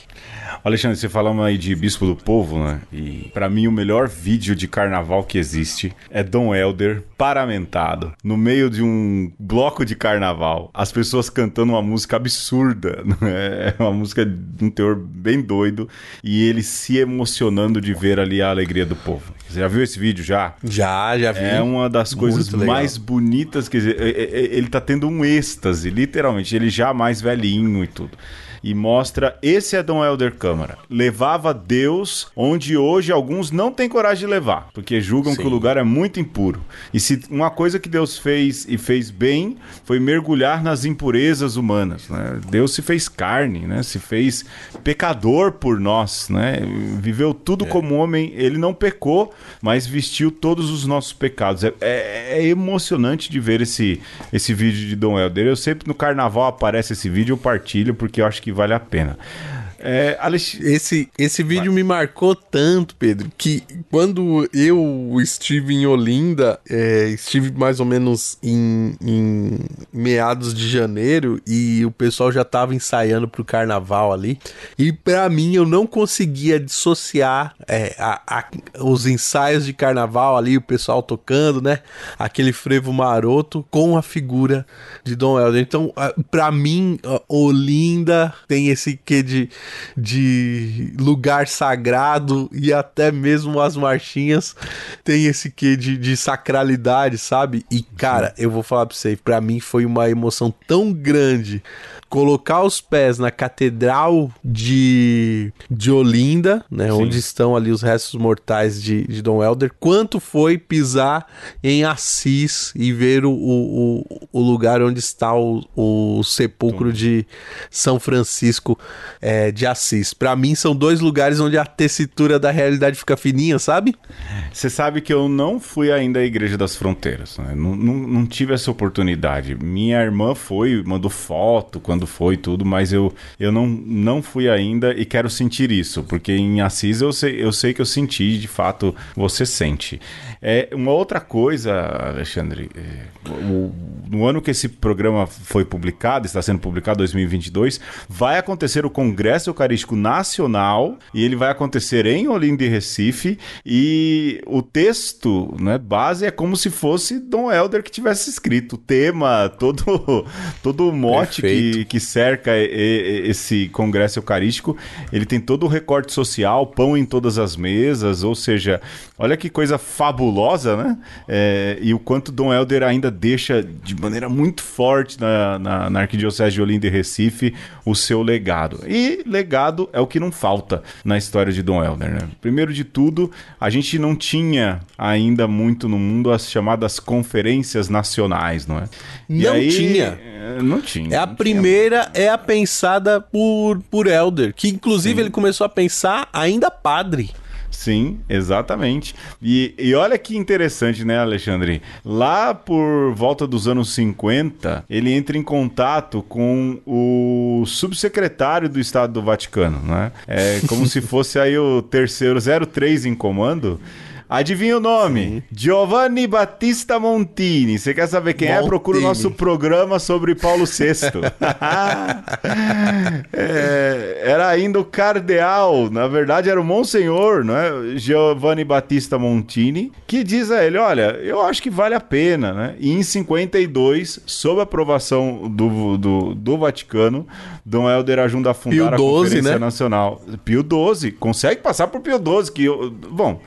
Alexandre, você falando aí de Bispo do Povo, né? E pra mim o melhor vídeo de carnaval que existe é Dom Helder paramentado no meio de um bloco de carnaval. As pessoas cantando uma música absurda, né? É uma música de um teor bem doido e ele se emocionando de ver ali a alegria do povo. Você já viu esse vídeo já? Já, já vi. É uma das coisas mais bonitas, quer dizer, é- é- ele tá tendo um êxtase, literalmente, ele já mais velhinho e tudo. E mostra, esse é Dom Helder Câmara. Levava Deus onde hoje alguns não têm coragem de levar, porque julgam Sim. que o lugar é muito impuro. E se uma coisa que Deus fez e fez bem foi mergulhar nas impurezas humanas, né? Deus se fez carne, né? Se fez pecador por nós, né? Viveu tudo como homem, ele não pecou, mas vestiu todos os nossos pecados. É, é- é emocionante de ver esse, esse vídeo de Dom Helder. Eu sempre no carnaval aparece esse vídeo, eu partilho porque eu acho que vale a pena. É, Alex... Esse, esse vídeo me marcou tanto, Pedro, que quando eu estive em Olinda, é, estive mais ou menos em, em meados de janeiro e o pessoal já tava ensaiando pro carnaval ali. E pra mim eu não conseguia dissociar é, a- a- os ensaios de carnaval ali, o pessoal tocando, né? Aquele frevo maroto com a figura de Dom Helder. Então, a- pra mim, Olinda tem esse quê de, de lugar sagrado e até mesmo as marchinhas tem esse quê de, de sacralidade, sabe? E, cara, eu vou falar pra você, pra mim foi uma emoção tão grande colocar os pés na catedral de, de Olinda, né, onde estão ali os restos mortais de, de Dom Helder, quanto foi pisar em Assis e ver o, o, o- lugar onde está o, o sepulcro de São Francisco é, de Assis. Pra mim são dois lugares onde a tessitura da realidade fica fininha, sabe? Você sabe que eu não fui ainda à Igreja das Fronteiras, né? não, não, não tive essa oportunidade. Minha irmã foi, mandou foto quando foi tudo, mas eu, eu não, não fui ainda e quero sentir isso, porque em Assis eu sei, eu sei que eu senti, de fato, você sente. É, uma outra coisa, Alexandre, é, o- no ano que esse programa foi publicado, está sendo publicado 2022, vai acontecer o Congresso Eucarístico Nacional e ele vai acontecer em Olinda e Recife e o texto, né, base é como se fosse Dom Helder que tivesse escrito o tema, todo todo o mote que, Perfeito. que cerca esse Congresso Eucarístico, ele tem todo o recorte social, pão em todas as mesas, ou seja, olha que coisa fabulosa, né? É, e o quanto Dom Helder ainda deixa de maneira muito forte na, na, na Arquidiocese de Olinda e Recife o seu legado. E legado é o que não falta na história de Dom Helder, né? Primeiro de tudo, a gente não tinha ainda muito no mundo as chamadas conferências nacionais, não é? Não tinha. é, Não tinha. É a não tinha. primeira, é a pensada por, por Elder, que inclusive ele começou a pensar ainda padre. Sim, exatamente. E, e olha que interessante, né, Alexandre? Lá por volta dos anos 50, ele entra em contato com o subsecretário do Estado do Vaticano, né? É como se fosse aí o terceiro 03 em comando. Adivinha o nome? Giovanni Battista Montini. Você quer saber quem é? Procura o Montini. nosso programa sobre Paulo VI. É, era ainda o cardeal, na verdade era o Monsenhor, não é? Giovanni Battista Montini, que diz a ele: Olha, eu acho que vale a pena, né? E em 52, sob a aprovação do, do, do Vaticano, Dom Helder ajuda a fundar Pio a XII, Conferência né? Nacional. Pio XII, consegue passar por Pio XII, que eu, bom,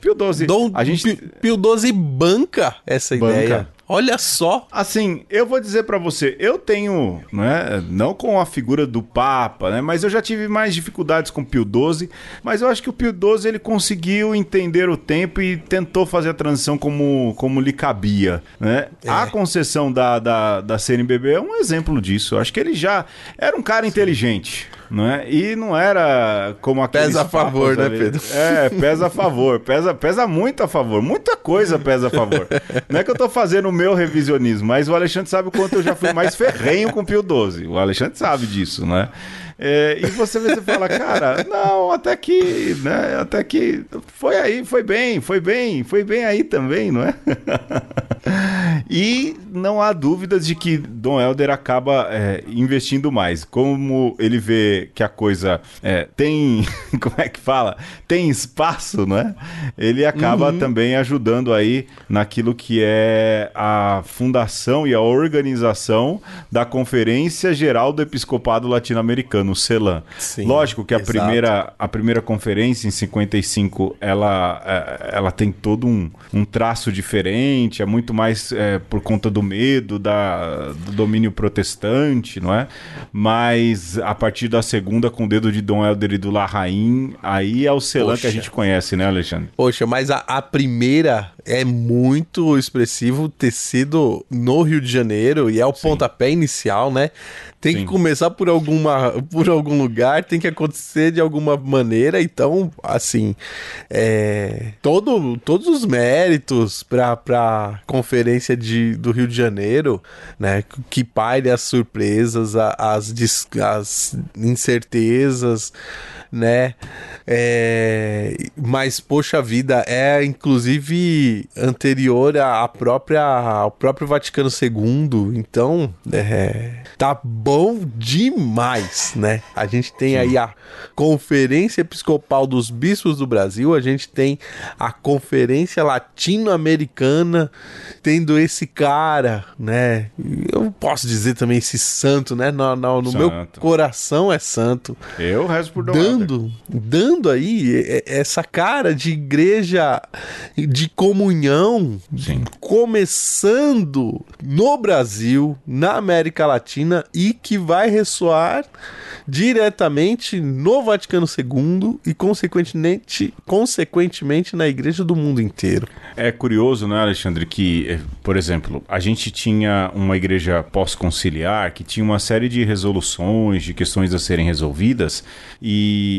Pio XII, Dom a gente Pio, Pio XII banca essa Banca. ideia. Olha só. Assim, eu vou dizer pra você, eu tenho, né, não com a figura do Papa, né, mas eu já tive mais dificuldades com o Pio XII, mas eu acho que o Pio XII ele conseguiu entender o tempo e tentou fazer a transição como, como lhe cabia, né? É. A concessão da, da, da CNBB é um exemplo disso. Eu acho que ele já era um cara inteligente. Não é? E não era como aqueles Pesa a favor, né. Pedro? É, pesa a favor, pesa, pesa muito a favor, muita coisa pesa a favor. Não é que eu tô fazendo o meu revisionismo, mas o Alexandre sabe o quanto eu já fui mais ferrenho com o Pio XII. O Alexandre sabe disso, né? É, e você você fala, cara, não, até que, né, até que foi aí, foi bem, foi bem, foi bem aí também, não é? E não há dúvidas de que Dom Helder acaba é, investindo mais. Como ele vê que a coisa é, tem. Como é que fala? Tem espaço, não é? Ele acaba também ajudando aí naquilo que é a fundação e a organização da Conferência Geral do Episcopado Latino-Americano, o CELAM. Sim, Lógico que a exato. primeira, a primeira conferência, em 55, ela, é, ela tem todo um, um traço diferente, é muito mais é, por conta do medo, da, do domínio protestante, não é? Mas a partir da segunda, com o dedo de Dom Helder e do Larraín, aí é o Celan que a Poxa. gente conhece, né, Alexandre? Poxa, mas a, a primeira é muito expressivo ter sido no Rio de Janeiro e é o pontapé inicial, né? Tem Sim. que começar por alguma por algum lugar, tem que acontecer de alguma maneira. Então, assim, é, todo, todos os méritos para para conferência de, do Rio de Janeiro, né? Que paire as surpresas, a- as, as incertezas, né? É, mas, poxa vida, é inclusive anterior à própria, ao próprio Vaticano II, então é, tá bom demais, né? A gente tem aí a Conferência Episcopal dos Bispos do Brasil, a gente tem a Conferência Latino-Americana, tendo esse cara, né? Eu posso dizer também esse santo, né? No, no- no meu Santo. coração é santo Eu rezo por Dom. Dando, dando aí essa cara de igreja de comunhão, Sim. começando no Brasil, na América Latina e que vai ressoar diretamente no Vaticano II e consequentemente, consequentemente na igreja do mundo inteiro. É curioso, né, Alexandre, que, eh, por exemplo, a gente tinha uma igreja pós-conciliar que tinha uma série de resoluções, de questões a serem resolvidas, e,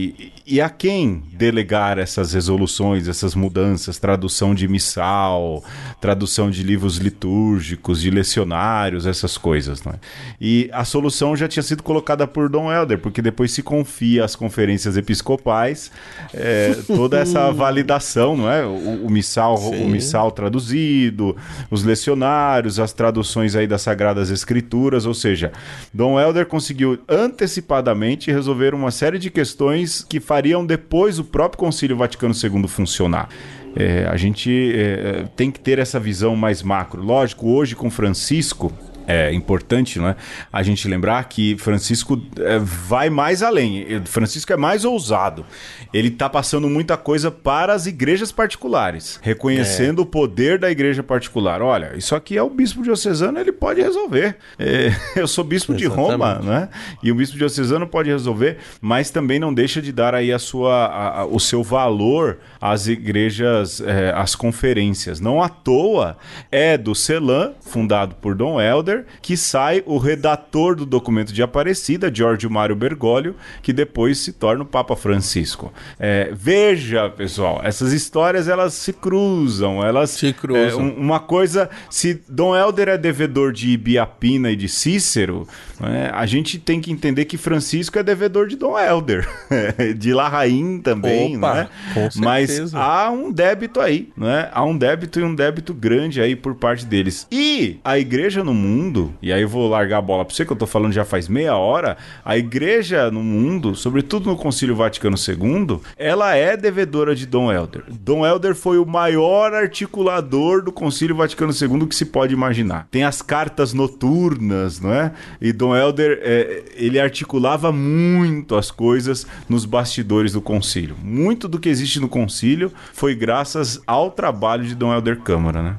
e a quem delegar essas resoluções, essas mudanças, tradução de missal, tradução de livros litúrgicos, de lecionários, essas coisas, não é? E a solução já tinha sido colocada por Dom Helder, porque depois se confia às conferências episcopais eh, toda essa validação, não é? O, o missal, o Sim. missal traduzido, os lecionários, as traduções aí das Sagradas Escrituras, ou seja, Dom Helder conseguiu antecipadamente resolver uma série de questões que fariam depois o próprio Concílio Vaticano II funcionar. É, a gente é, tem que ter essa visão mais macro. Lógico, hoje com Francisco, é importante não é? a gente lembrar que Francisco é, vai mais além. Francisco é mais ousado. Ele está passando muita coisa para as igrejas particulares, reconhecendo o poder da igreja particular. Olha, isso aqui é o bispo diocesano, ele pode resolver. É, eu sou bispo de Roma, Exatamente. né? E o bispo diocesano pode resolver, mas também não deixa de dar aí a sua, a- a- o seu valor às igrejas, é, às conferências. Não à toa é do CELAM, fundado por Dom Helder, Que sai o redator do documento de Aparecida, Giorgio Mário Bergoglio, que depois se torna o Papa Francisco. É, veja, pessoal, essas histórias elas se cruzam, elas se cruzam. É, uma coisa, se Dom Helder é devedor de Ibiapina e de Cícero, né, a gente tem que entender que Francisco é devedor de Dom Helder, de Larraín também, Opa, né? Mas há um débito aí, né? Há um débito e um débito grande aí por parte deles. E a igreja no mundo, e aí eu vou largar a bola para você que eu tô falando já faz meia hora, a igreja no mundo, sobretudo no Concílio Vaticano II, ela é devedora de Dom Helder. Dom Helder foi o maior articulador do Concílio Vaticano II que se pode imaginar. Tem as cartas noturnas, não é? E Dom Helder, é, ele articulava muito as coisas nos bastidores do concílio. Muito do que existe no concílio foi graças ao trabalho de Dom Helder Câmara, né?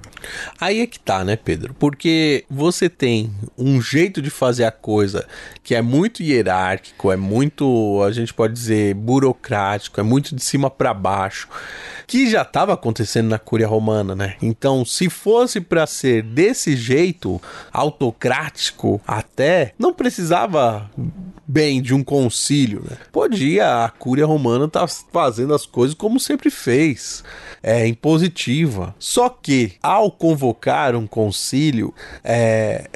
Aí é que tá, né, Pedro? Porque você tem um jeito de fazer a coisa que é muito hierárquico, é muito, a gente pode dizer, burocrático, é muito de cima para baixo, que já estava acontecendo na Cúria Romana, né? Então, se fosse para ser desse jeito, autocrático até, não precisava bem de um concílio, né? Podia a Cúria Romana estar tá fazendo as coisas como sempre fez, é impositiva. Só que ao convocar um concílio, é,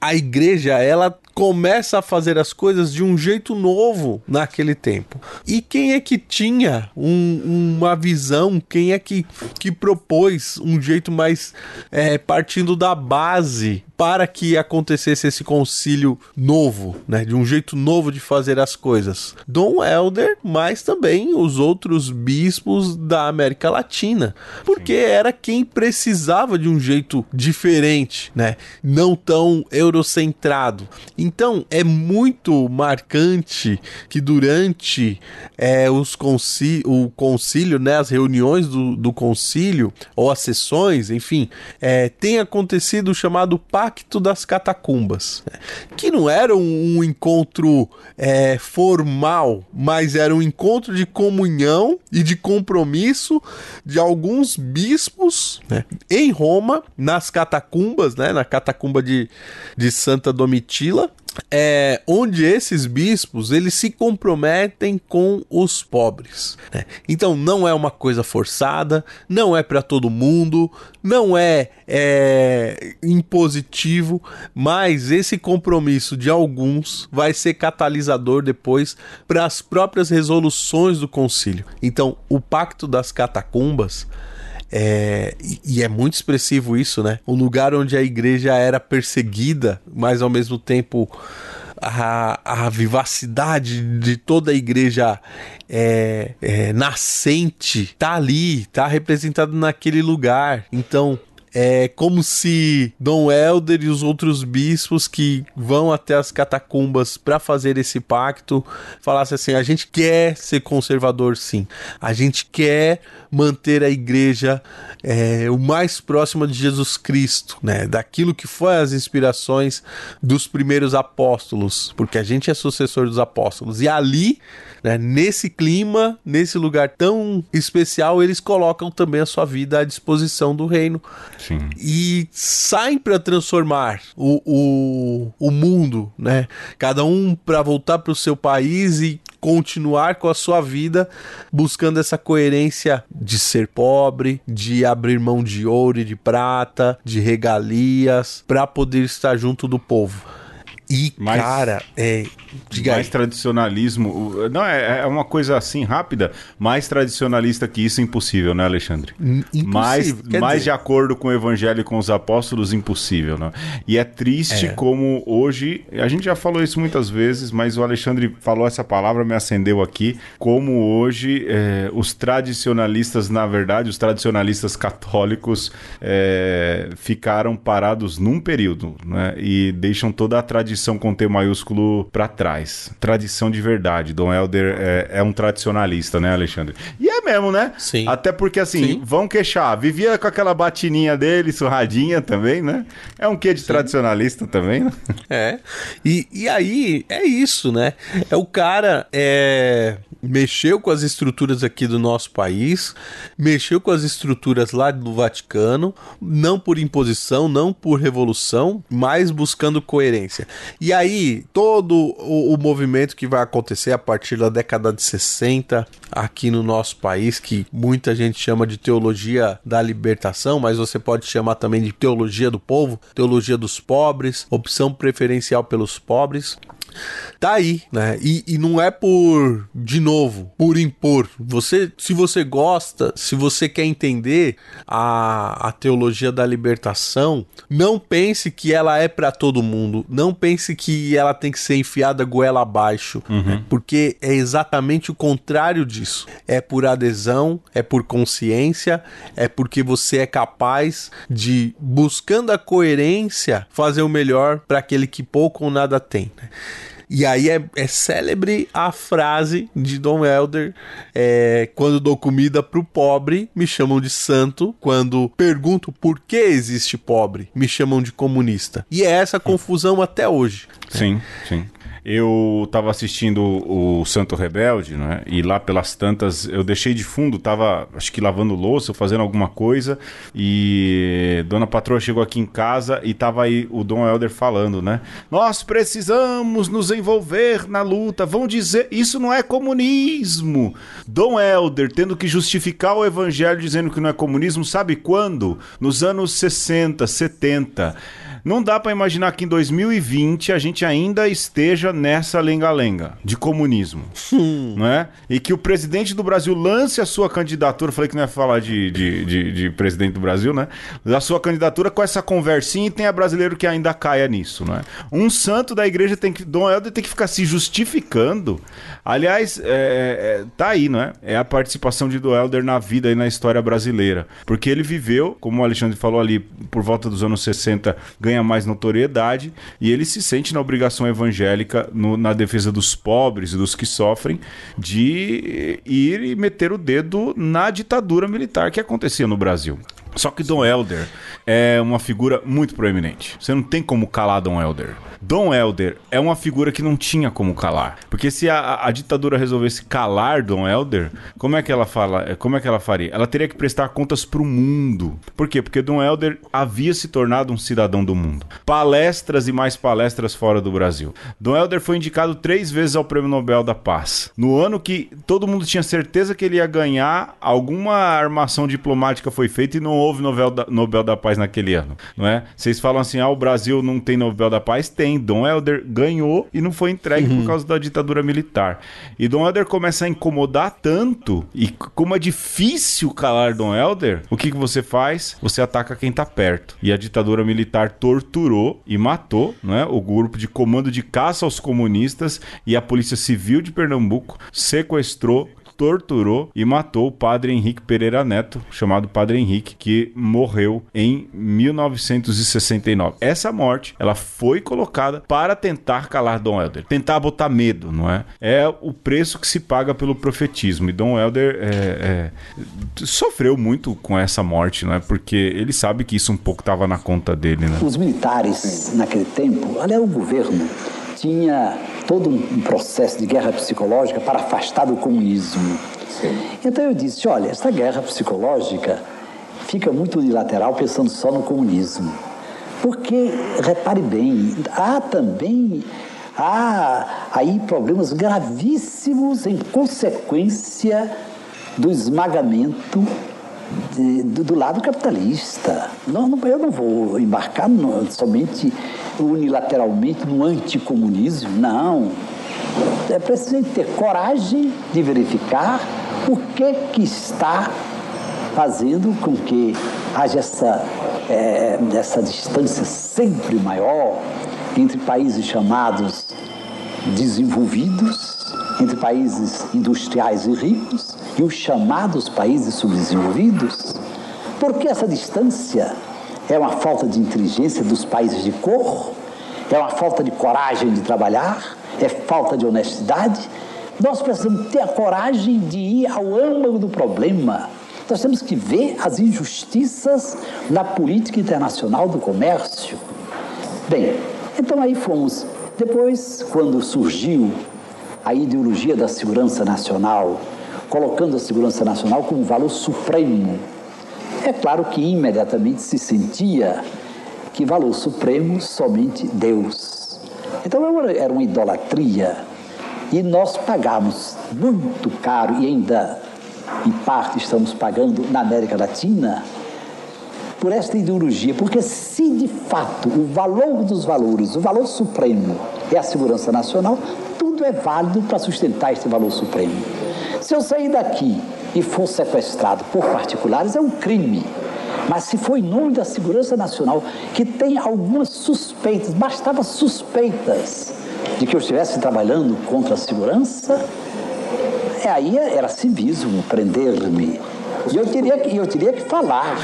a igreja ela começa a fazer as coisas de um jeito novo naquele tempo. E quem é que tinha um, uma visão? Quem é que, que propôs um jeito mais é, partindo da base para que acontecesse esse concílio novo, né, de um jeito novo de fazer as coisas. Dom Helder, mas também os outros bispos da América Latina, porque era quem precisava de um jeito diferente, né, não tão eurocentrado. Então é muito marcante que durante é, os concí o concílio, né, as reuniões do, do concílio ou as sessões, enfim, é, tem acontecido o chamado Pacto das Catacumbas, que não era um, um encontro é, formal, mas era um encontro de comunhão e de compromisso de alguns bispos né, em Roma, nas catacumbas, né, na catacumba de, de Santa Domitila, é, onde esses bispos eles se comprometem com os pobres. Né? Então não é uma coisa forçada, não é para todo mundo, não é, é impositivo, mas esse compromisso de alguns vai ser catalisador depois para as próprias resoluções do concílio. Então o pacto das catacumbas é, e é muito expressivo isso, né? Um lugar onde a igreja era perseguida, mas ao mesmo tempo a, a vivacidade de toda a igreja é, é, nascente tá ali, tá representado naquele lugar. Então, é como se Dom Helder e os outros bispos que vão até as catacumbas para fazer esse pacto falassem assim: a gente quer ser conservador, sim. A gente quer manter a igreja é, o mais próxima de Jesus Cristo, né? Daquilo que foi as inspirações dos primeiros apóstolos, porque a gente é sucessor dos apóstolos. E ali né? Nesse clima, nesse lugar tão especial, eles colocam também a sua vida à disposição do reino. Sim. E saem para transformar o, o, o mundo, né? Cada um para voltar para o seu país e continuar com a sua vida buscando essa coerência de ser pobre, de abrir mão de ouro e de prata, de regalias, para poder estar junto do povo. E, mais, cara, é. Mais aí. tradicionalismo. Não, é, é uma coisa assim rápida. Mais tradicionalista que isso, impossível, né, Alexandre? Impossível. Mais, mais de acordo com o evangelho e com os apóstolos, impossível, né? E é triste é. como hoje. A gente já falou isso muitas vezes, mas o Alexandre falou essa palavra, me acendeu aqui. Como hoje é, os tradicionalistas, na verdade, os tradicionalistas católicos é, ficaram parados num período, né? E deixam toda a tradição tradição com T maiúsculo para trás. Tradição de verdade. Dom Helder é, é, um tradicionalista, né, Alexandre? E é mesmo, né? Sim. Até porque, assim, Sim. vão queixar. Vivia com aquela batininha dele, surradinha também, né? É um quê de Sim. tradicionalista também, né? É. E, e aí, é isso, né? É o cara, é... mexeu com as estruturas aqui do nosso país, mexeu com as estruturas lá do Vaticano, não por imposição, não por revolução, mas buscando coerência. E aí, todo o, o movimento que vai acontecer a partir da década de 60 aqui no nosso país, que muita gente chama de teologia da libertação, mas você pode chamar também de teologia do povo, teologia dos pobres, opção preferencial pelos pobres tá aí, né? E, e não é por, de novo, por impor. Você, se você gosta, se você quer entender a, a teologia da libertação, não pense que ela é para todo mundo. Não pense que ela tem que ser enfiada goela abaixo, uhum. né? porque é exatamente o contrário disso. É por adesão, é por consciência, é porque você é capaz de, buscando a coerência, fazer o melhor para aquele que pouco ou nada tem. Né? E aí é, é célebre a frase de Dom Helder: é, quando dou comida pro pobre, me chamam de santo. Quando pergunto por que existe pobre, me chamam de comunista. E é essa confusão até hoje. Sim, sim eu tava assistindo o Santo Rebelde, né? E lá pelas tantas eu deixei de fundo, tava acho que lavando louça, fazendo alguma coisa, e Dona Patroa chegou aqui em casa e tava aí o Dom Helder falando, né? Nós precisamos nos envolver na luta. Vão dizer, isso não é comunismo. Dom Helder tendo que justificar o evangelho dizendo que não é comunismo, sabe quando? Nos anos 60, 70. Não dá para imaginar que em 2020 a gente ainda esteja nessa lenga-lenga de comunismo, hum. não é? E que o presidente do Brasil lance a sua candidatura, falei que não ia falar de, de, de, de presidente do Brasil, né? A sua candidatura com essa conversinha e tem a brasileiro que ainda caia nisso, né? Um santo da igreja tem que, Dom Helder tem que ficar se justificando. Aliás, é, é, tá aí, não é? É a participação de Dom Helder na vida e na história brasileira, porque ele viveu, como o Alexandre falou ali, por volta dos anos 60, ganhando ganha mais notoriedade e ele se sente na obrigação evangélica no, na defesa dos pobres e dos que sofrem de ir e meter o dedo na ditadura militar que acontecia no Brasil. Só que Dom Helder é uma figura muito proeminente. Você não tem como calar Dom Helder. Dom Helder é uma figura que não tinha como calar. Porque se a, a, ditadura resolvesse calar Dom Helder, como é que ela fala? Como é que ela faria? Ela teria que prestar contas para o mundo. Por quê? Porque Dom Helder havia se tornado um cidadão do mundo. Palestras e mais palestras fora do Brasil. Dom Helder foi indicado três vezes ao Prêmio Nobel da Paz. No ano que todo mundo tinha certeza que ele ia ganhar, alguma armação diplomática foi feita e não houve Nobel da, Nobel da Paz naquele ano, não é? Vocês falam assim, ah, o Brasil não tem Nobel da Paz? Tem. Dom Helder ganhou e não foi entregue uhum. por causa da ditadura militar. E Dom Helder começa a incomodar tanto, e como é difícil calar Dom Helder, o que, que você faz? Você ataca quem tá perto. E a ditadura militar torturou e matou não é? o grupo de comando de caça aos comunistas e a Polícia Civil de Pernambuco sequestrou torturou e matou o padre Henrique Pereira Neto, chamado Padre Henrique, que morreu em 1969. Essa morte, ela foi colocada para tentar calar Dom Helder, tentar botar medo, não é? É o preço que se paga pelo profetismo. E Dom Helder é, é, sofreu muito com essa morte, não é? Porque ele sabe que isso um pouco estava na conta dele, né? Os militares naquele tempo, aliás, o governo tinha todo um processo de guerra psicológica para afastar do comunismo. Sim. Então eu disse: olha, essa guerra psicológica fica muito unilateral pensando só no comunismo. Porque, repare bem, há também há aí problemas gravíssimos em consequência do esmagamento do, do, lado capitalista. Não, não, eu não vou embarcar no, somente unilateralmente no anticomunismo, não. É preciso ter coragem de verificar o que, que está fazendo com que haja essa, é, essa distância sempre maior entre países chamados desenvolvidos, entre países industriais e ricos e os chamados países subdesenvolvidos. Por que essa distância? É uma falta de inteligência dos países de cor? É uma falta de coragem de trabalhar? É falta de honestidade? Nós precisamos ter a coragem de ir ao âmago do problema. Nós temos que ver as injustiças na política internacional do comércio. Bem, então aí fomos. Depois, quando surgiu a ideologia da segurança nacional, colocando a segurança nacional como valor supremo. É claro que imediatamente se sentia que valor supremo somente Deus. Então era uma idolatria e nós pagamos muito caro e ainda em parte estamos pagando na América Latina por esta ideologia, porque se de fato o valor dos valores, o valor supremo é a segurança nacional, tudo é válido para sustentar esse valor supremo. Se eu sair daqui e for sequestrado por particulares, é um crime. Mas se for em nome da segurança nacional, que tem algumas suspeitas, bastava suspeitas de que eu estivesse trabalhando contra a segurança, é, aí era civismo prender-me. E eu teria, eu teria que falar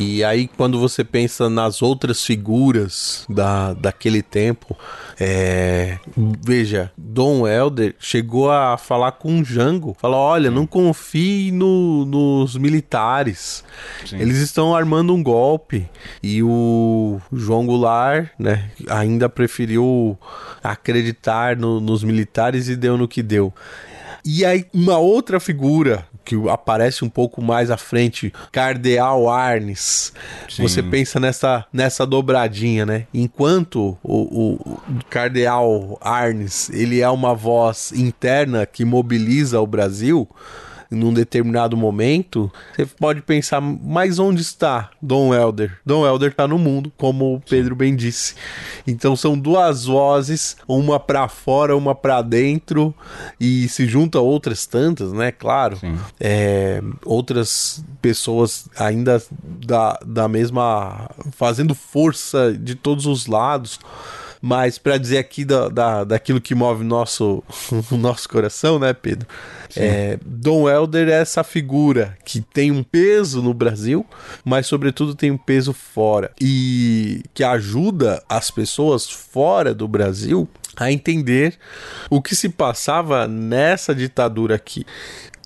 e aí, quando você pensa nas outras figuras da, daquele tempo, é, veja, Dom Helder chegou a falar com Jango, falou: olha, não confie no, nos militares, Sim. eles estão armando um golpe. E o João Goulart, né, ainda preferiu acreditar no, nos militares e deu no que deu. E aí, uma outra figura que aparece um pouco mais à frente, Cardeal Arnes. Sim. Você pensa nessa, nessa dobradinha, né? Enquanto o, o, Cardeal Arnes, ele é uma voz interna que mobiliza o Brasil, num determinado momento, você pode pensar, mas onde está Dom Helder? Dom Helder está no mundo, como o Pedro bem disse. Então são duas vozes, uma para fora, uma para dentro, e se junta outras tantas, né? Claro. É, outras pessoas ainda da, da mesma. fazendo força de todos os lados. Mas para dizer aqui da, da, daquilo que move nosso, o nosso coração, né, Pedro? É, Dom Helder é essa figura que tem um peso no Brasil, mas sobretudo tem um peso fora. E que ajuda as pessoas fora do Brasil a entender o que se passava nessa ditadura aqui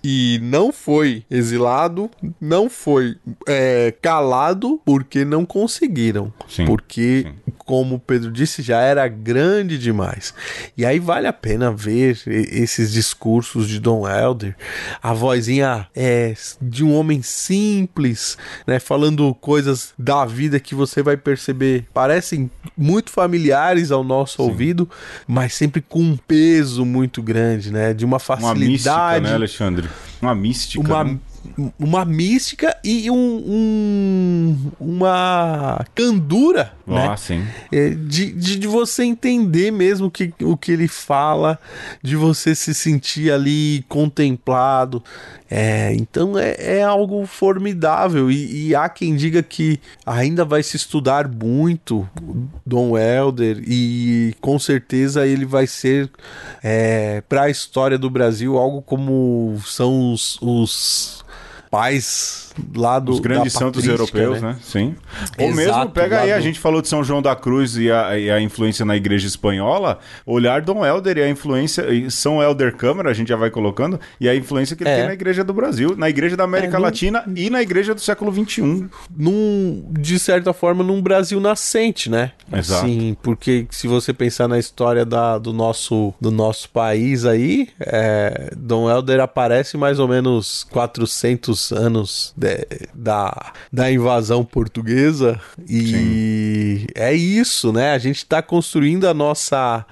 e não foi exilado, não foi é, calado porque não conseguiram. Sim, porque, sim. como o Pedro disse, já era grande demais. E aí vale a pena ver esses discursos de Dom Helder, a vozinha é, de um homem simples, né, falando coisas da vida que você vai perceber parecem muito familiares ao nosso sim. ouvido, mas sempre com um peso muito grande, né, de uma facilidade. Uma mística, né, Alexandre? Uma mística. Uma, né? Uma mística e um, um uma candura oh, né? sim. É, de, de, de, você entender mesmo que, o que ele fala, de você se sentir ali contemplado. É, então é, é algo formidável e, e, há quem diga que ainda vai se estudar muito Dom Helder e com certeza ele vai ser é, para a história do Brasil algo como são os, os pais lá do. Os grandes santos europeus, né? né? Sim. Ou mesmo, pega aí, do... a gente falou de São João da Cruz e a, e a, influência na igreja espanhola, olhar Dom Helder e a influência, e São Helder Câmara, a gente já vai colocando, e a influência que ele é. tem na igreja do Brasil, na igreja da América é, num... Latina e na igreja do século XXI. Num, de certa forma, num Brasil nascente, né? Exato. Sim, porque se você pensar na história da, do, nosso, do nosso país aí, é, Dom Helder aparece mais ou menos 400 anos de, da, da invasão portuguesa e Sim. é isso, né? A gente está construindo a nossa,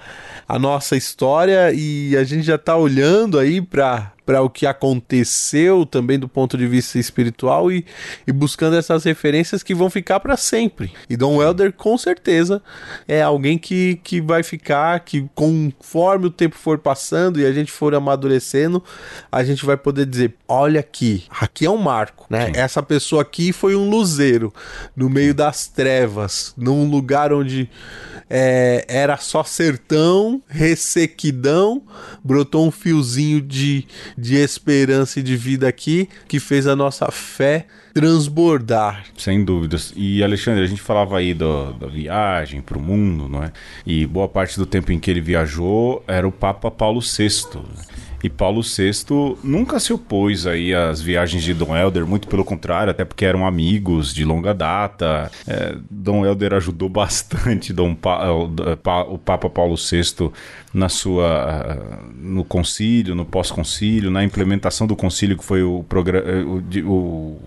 a nossa história e a gente já está olhando aí para para o que aconteceu também do ponto de vista espiritual e, e buscando essas referências que vão ficar para sempre. E Dom Helder, com certeza, é alguém que, que vai ficar, que conforme o tempo for passando e a gente for amadurecendo, a gente vai poder dizer: olha aqui, aqui é um marco, né? Sim. Essa pessoa aqui foi um luzeiro no meio das trevas, num lugar onde é, era só sertão, ressequidão, brotou um fiozinho de, de esperança e de vida aqui que fez a nossa fé transbordar. Sem dúvidas. E Alexandre, a gente falava aí do, da viagem para o mundo, não é? E boa parte do tempo em que ele viajou era o Papa Paulo VI. E Paulo VI nunca se opôs aí às viagens de Dom Helder, muito pelo contrário, até porque eram amigos de longa data. É, Dom Helder ajudou bastante Dom pa, o Papa Paulo VI na sua no concílio, no pós-concílio, na implementação do concílio que foi o o, o,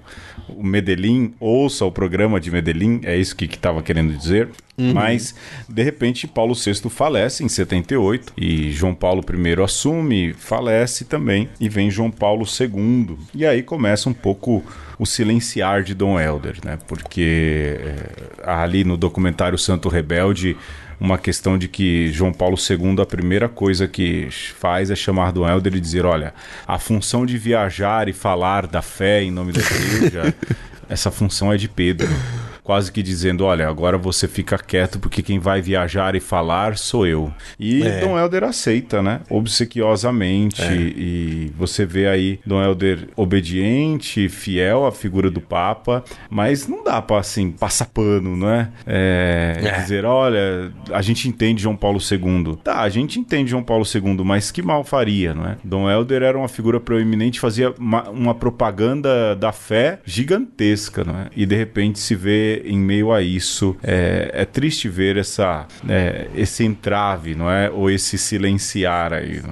o Medellín, ouça o programa de Medellín, é isso que estava que querendo dizer. Uhum. Mas, de repente, Paulo VI falece em 78 e João Paulo I assume, falece também, e vem João Paulo II. E aí começa um pouco o silenciar de Dom Helder, né? Porque é, ali no documentário Santo Rebelde uma questão de que João Paulo II, a primeira coisa que faz é chamar Dom Helder e dizer: olha, a função de viajar e falar da fé em nome da igreja, essa função é de Pedro quase que dizendo: olha, agora você fica quieto porque quem vai viajar e falar sou eu. E é. Dom Helder aceita, né? Obsequiosamente. É. E você vê aí Dom Helder obediente, fiel à figura do Papa, mas não dá para assim, passar pano, não é? é? é? Dizer, olha, a gente entende João Paulo II. Tá, a gente entende João Paulo II, mas que mal faria, não é? Dom Helder era uma figura proeminente, fazia uma, uma propaganda da fé gigantesca, não é? E de repente se vê em meio a isso, é, é triste ver essa, é, esse entrave, não é? Ou esse silenciar aí,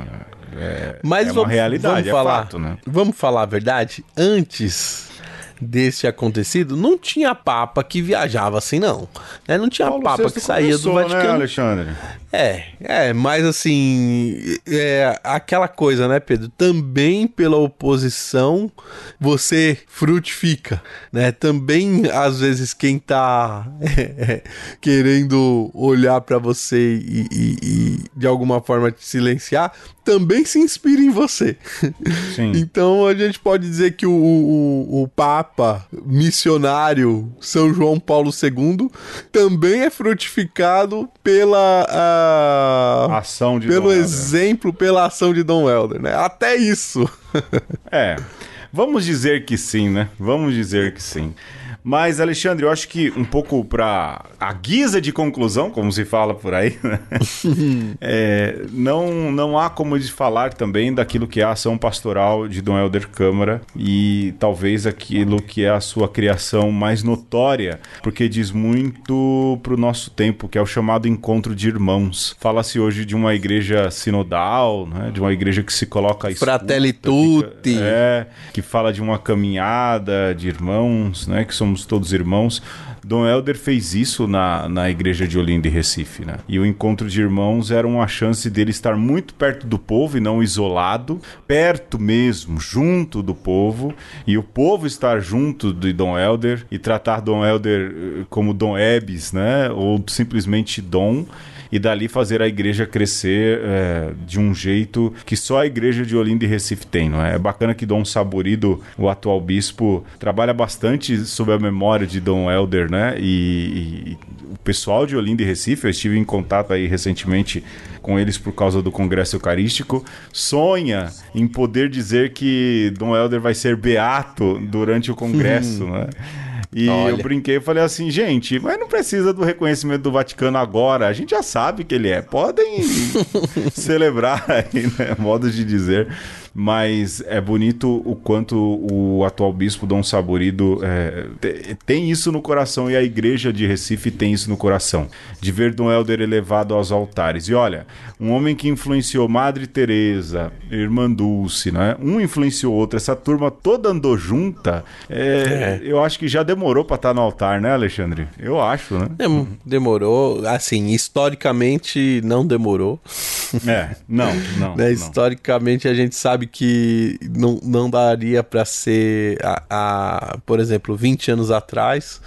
é? é? Mas é uma vamos, realidade, vamos é falar, fato, né? Vamos falar a verdade? Antes desse acontecido, não tinha papa que viajava assim, não. Né? Não tinha Paulo papa que saía do Vaticano. Né, Alexandre? É, é, mas assim, é aquela coisa, né, Pedro? Também pela oposição você frutifica, né? Também, às vezes, quem tá é, querendo olhar para você e, e, e, de alguma forma te silenciar, também se inspira em você. Sim. então a gente pode dizer que o, o, o Papa missionário São João Paulo II também é frutificado pela. Ação de pelo Dom exemplo, Helder. pela ação de Dom Helder, né? Até isso. é. Vamos dizer que sim, né? Vamos dizer que sim. Mas, Alexandre, eu acho que um pouco para a guisa de conclusão, como se fala por aí, né? é, não, não há como de falar também daquilo que é a ação pastoral de Dom Helder Câmara e talvez aquilo que é a sua criação mais notória, porque diz muito para o nosso tempo, que é o chamado encontro de irmãos. Fala-se hoje de uma igreja sinodal, né? de uma igreja que se coloca a Fratelli tutti. É, que fala de uma caminhada de irmãos, né? que somos somos todos irmãos. Dom Helder fez isso na, na igreja de Olinda e Recife, né? E o encontro de irmãos era uma chance dele estar muito perto do povo e não isolado, perto mesmo, junto do povo, e o povo estar junto de Dom Helder e tratar Dom Helder eh, como Dom Ebes, né? Ou simplesmente Dom e dali fazer a igreja crescer é, de um jeito que só a igreja de Olinda e Recife tem, não é? É bacana que Dom Saborido, o atual bispo, trabalha bastante sobre a memória de Dom Helder, né? E, e o pessoal de Olinda e Recife, eu estive em contato aí recentemente com eles por causa do Congresso Eucarístico, sonha em poder dizer que Dom Helder vai ser beato durante o Congresso, né? E Olha. eu brinquei e falei assim, gente, mas não precisa do reconhecimento do Vaticano agora. A gente já sabe que ele é. Podem celebrar aí, né? Modo de dizer mas é bonito o quanto o atual bispo Dom Saborido é, tem isso no coração e a igreja de Recife tem isso no coração, de ver Dom Helder elevado aos altares. E olha, um homem que influenciou Madre Teresa, Irmã Dulce, né? Um influenciou outro, essa turma toda andou junta. É, é. Eu acho que já demorou para estar tá no altar, né, Alexandre? Eu acho, né? demorou, assim, historicamente não demorou. É, não, não, né? não. Historicamente a gente sabe sabe que não, não daria para ser, a, a, por exemplo, 20 anos atrás.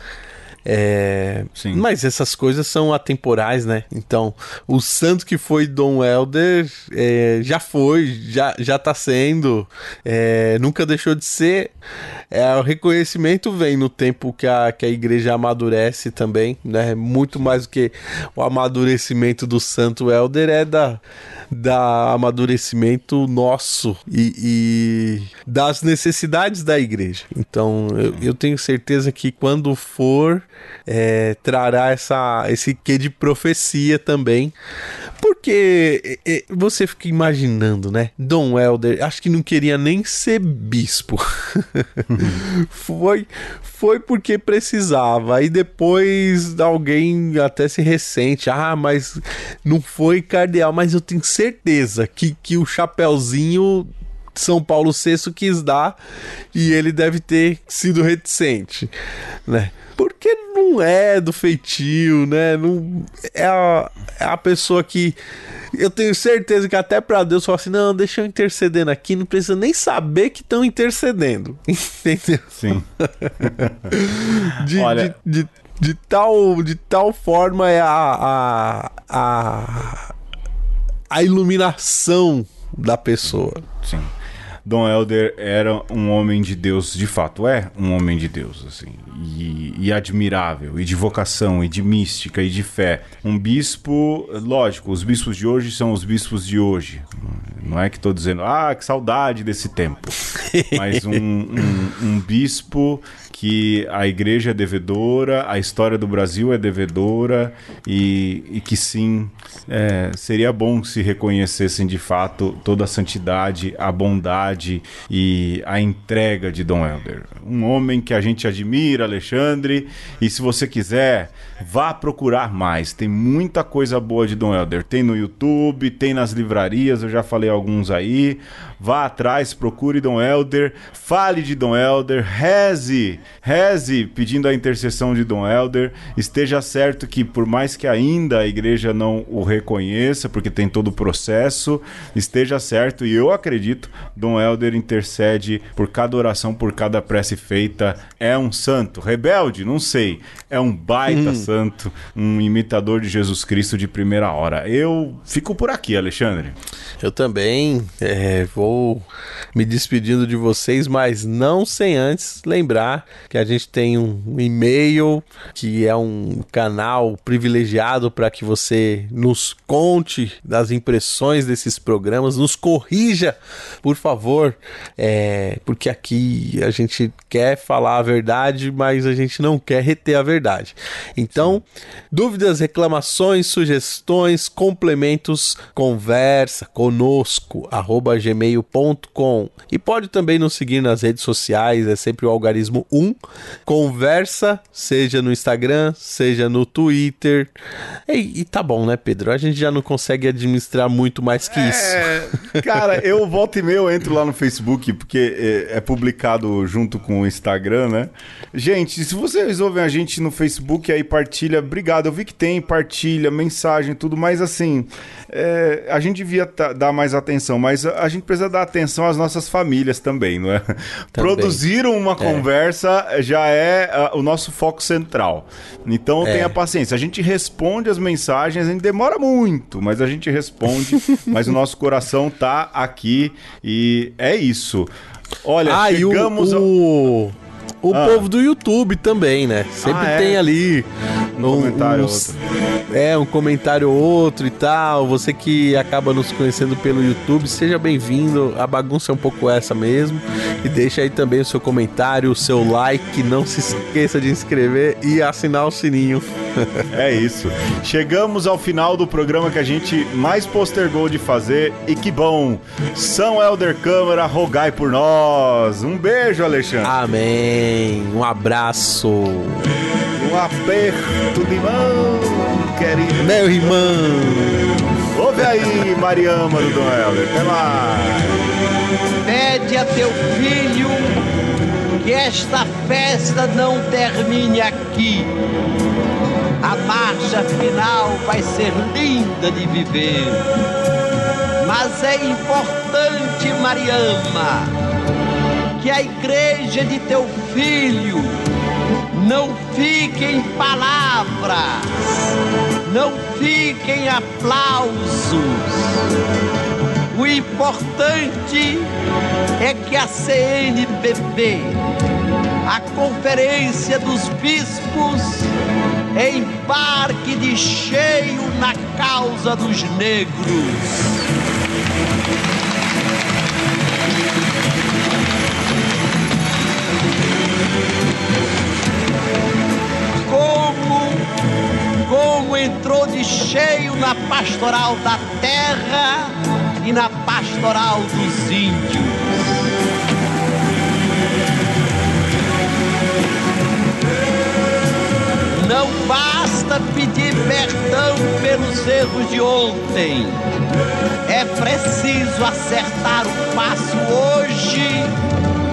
É, mas essas coisas são atemporais, né? Então, o santo que foi Dom Helder é, já foi, já, já tá sendo, é, nunca deixou de ser. É, o reconhecimento vem no tempo que a, que a igreja amadurece também, né? Muito mais do que o amadurecimento do santo Helder é da da amadurecimento nosso e, e das necessidades da igreja. Então, eu, eu, tenho certeza que quando for, é, trará essa, esse quê de profecia também. Porque é, você fica imaginando, né? Dom Helder, acho que não queria nem ser bispo. foi, foi porque precisava. Aí depois alguém até se ressente. Ah, mas não foi cardeal. Mas eu tenho certeza que, que o chapéuzinho são Paulo VI quis dar e ele deve ter sido reticente, né? Porque não é do feitio, né? Não, é, a, é a pessoa que eu tenho certeza que até para Deus fala assim: não, deixa eu intercedendo aqui, não precisa nem saber que estão intercedendo. Entendeu? Sim. de, Olha... de, de, de, tal, de tal forma é a, a, a, a iluminação da pessoa. Sim. Dom Helder era um homem de Deus, de fato, é um homem de Deus, assim, e, e, admirável, e de vocação, e de mística, e de fé. Um bispo, lógico, os bispos de hoje são os bispos de hoje. Não é que estou dizendo, ah, que saudade desse tempo. Mas um, um, um bispo que a igreja é devedora, a história do Brasil é devedora e, e que sim, é, seria bom se reconhecessem de fato toda a santidade, a bondade e a entrega de Dom Helder. Um homem que a gente admira, Alexandre, e se você quiser, vá procurar mais. Tem muita coisa boa de Dom Helder. Tem no YouTube, tem nas livrarias, eu já falei alguns aí. Vá atrás, procure Dom Helder, fale de Dom Helder, reze Reze pedindo a intercessão de Dom Helder. Esteja certo que, por mais que ainda a igreja não o reconheça, porque tem todo o processo, esteja certo, e eu acredito, Dom Helder intercede por cada oração, por cada prece feita. É um santo. Rebelde? Não sei. É um baita hum. Santo, um imitador de Jesus Cristo de primeira hora. Eu fico por aqui, Alexandre. Eu também é, vou me despedindo de vocês, mas não sem antes lembrar que a gente tem um e-mail que é um canal privilegiado para que você nos conte das impressões desses programas, nos corrija, por favor, é, porque aqui a gente quer falar a verdade, mas a gente não quer reter a verdade. Então, dúvidas, reclamações, sugestões, complementos, conversa conosco, arroba gmail.com e pode também nos seguir nas redes sociais, é sempre o algarismo 1 conversa, seja no Instagram, seja no Twitter. E, e, tá bom, né, Pedro? A gente já não consegue administrar muito mais que isso. É, cara, eu volto e meio eu entro lá no Facebook, porque é, é, publicado junto com o Instagram, né? Gente, se vocês ouvem a gente no Facebook aí, partilha, obrigado. Eu vi que tem, partilha, mensagem, tudo, mas assim, é, a gente devia dar mais atenção, mas a gente precisa dar atenção às nossas famílias também, não é? Também. Produzir uma é. conversa já é uh, o nosso foco central. Então é. tenha paciência. A gente responde as mensagens, a gente demora muito, mas a gente responde. mas o nosso coração tá aqui e é isso. Olha, ah, chegamos o, o, o ah. povo do YouTube também, né? Sempre ah, é? tem ali um, um comentário uns, outro. É, um comentário outro e tal. Você que acaba nos conhecendo pelo YouTube, seja bem-vindo. A bagunça é um pouco essa mesmo. E deixa aí também o seu comentário, o seu like. Não se esqueça de inscrever e assinar o sininho. é isso. Chegamos ao final do programa que a gente mais postergou de fazer. E que bom! São Helder Câmara, rogai por nós. Um beijo, Alexandre. Amém. Um abraço. Um aperto de mão querido. Meu irmão. Ouve aí, Mariama do Dom Helder. Até mais. Pede a teu filho que esta festa não termine aqui. A marcha final vai ser linda de viver. Mas é importante, Mariama, que a igreja de teu filho não fiquem palavras, não fiquem aplausos. O importante é que a CNBB, a Conferência dos Bispos, embarque de cheio na causa dos negros. Na pastoral da terra e na pastoral dos índios. Não basta pedir perdão pelos erros de ontem. É preciso acertar o passo hoje,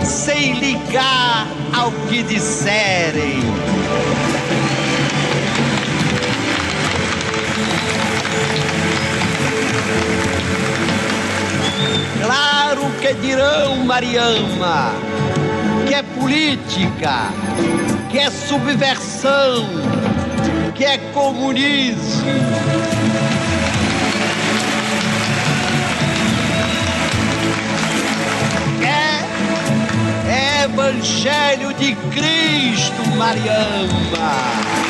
sem ligar ao que disserem. Claro que dirão, Mariama, que é política, que é subversão, que é comunismo. É, é Evangelho de Cristo, Mariama.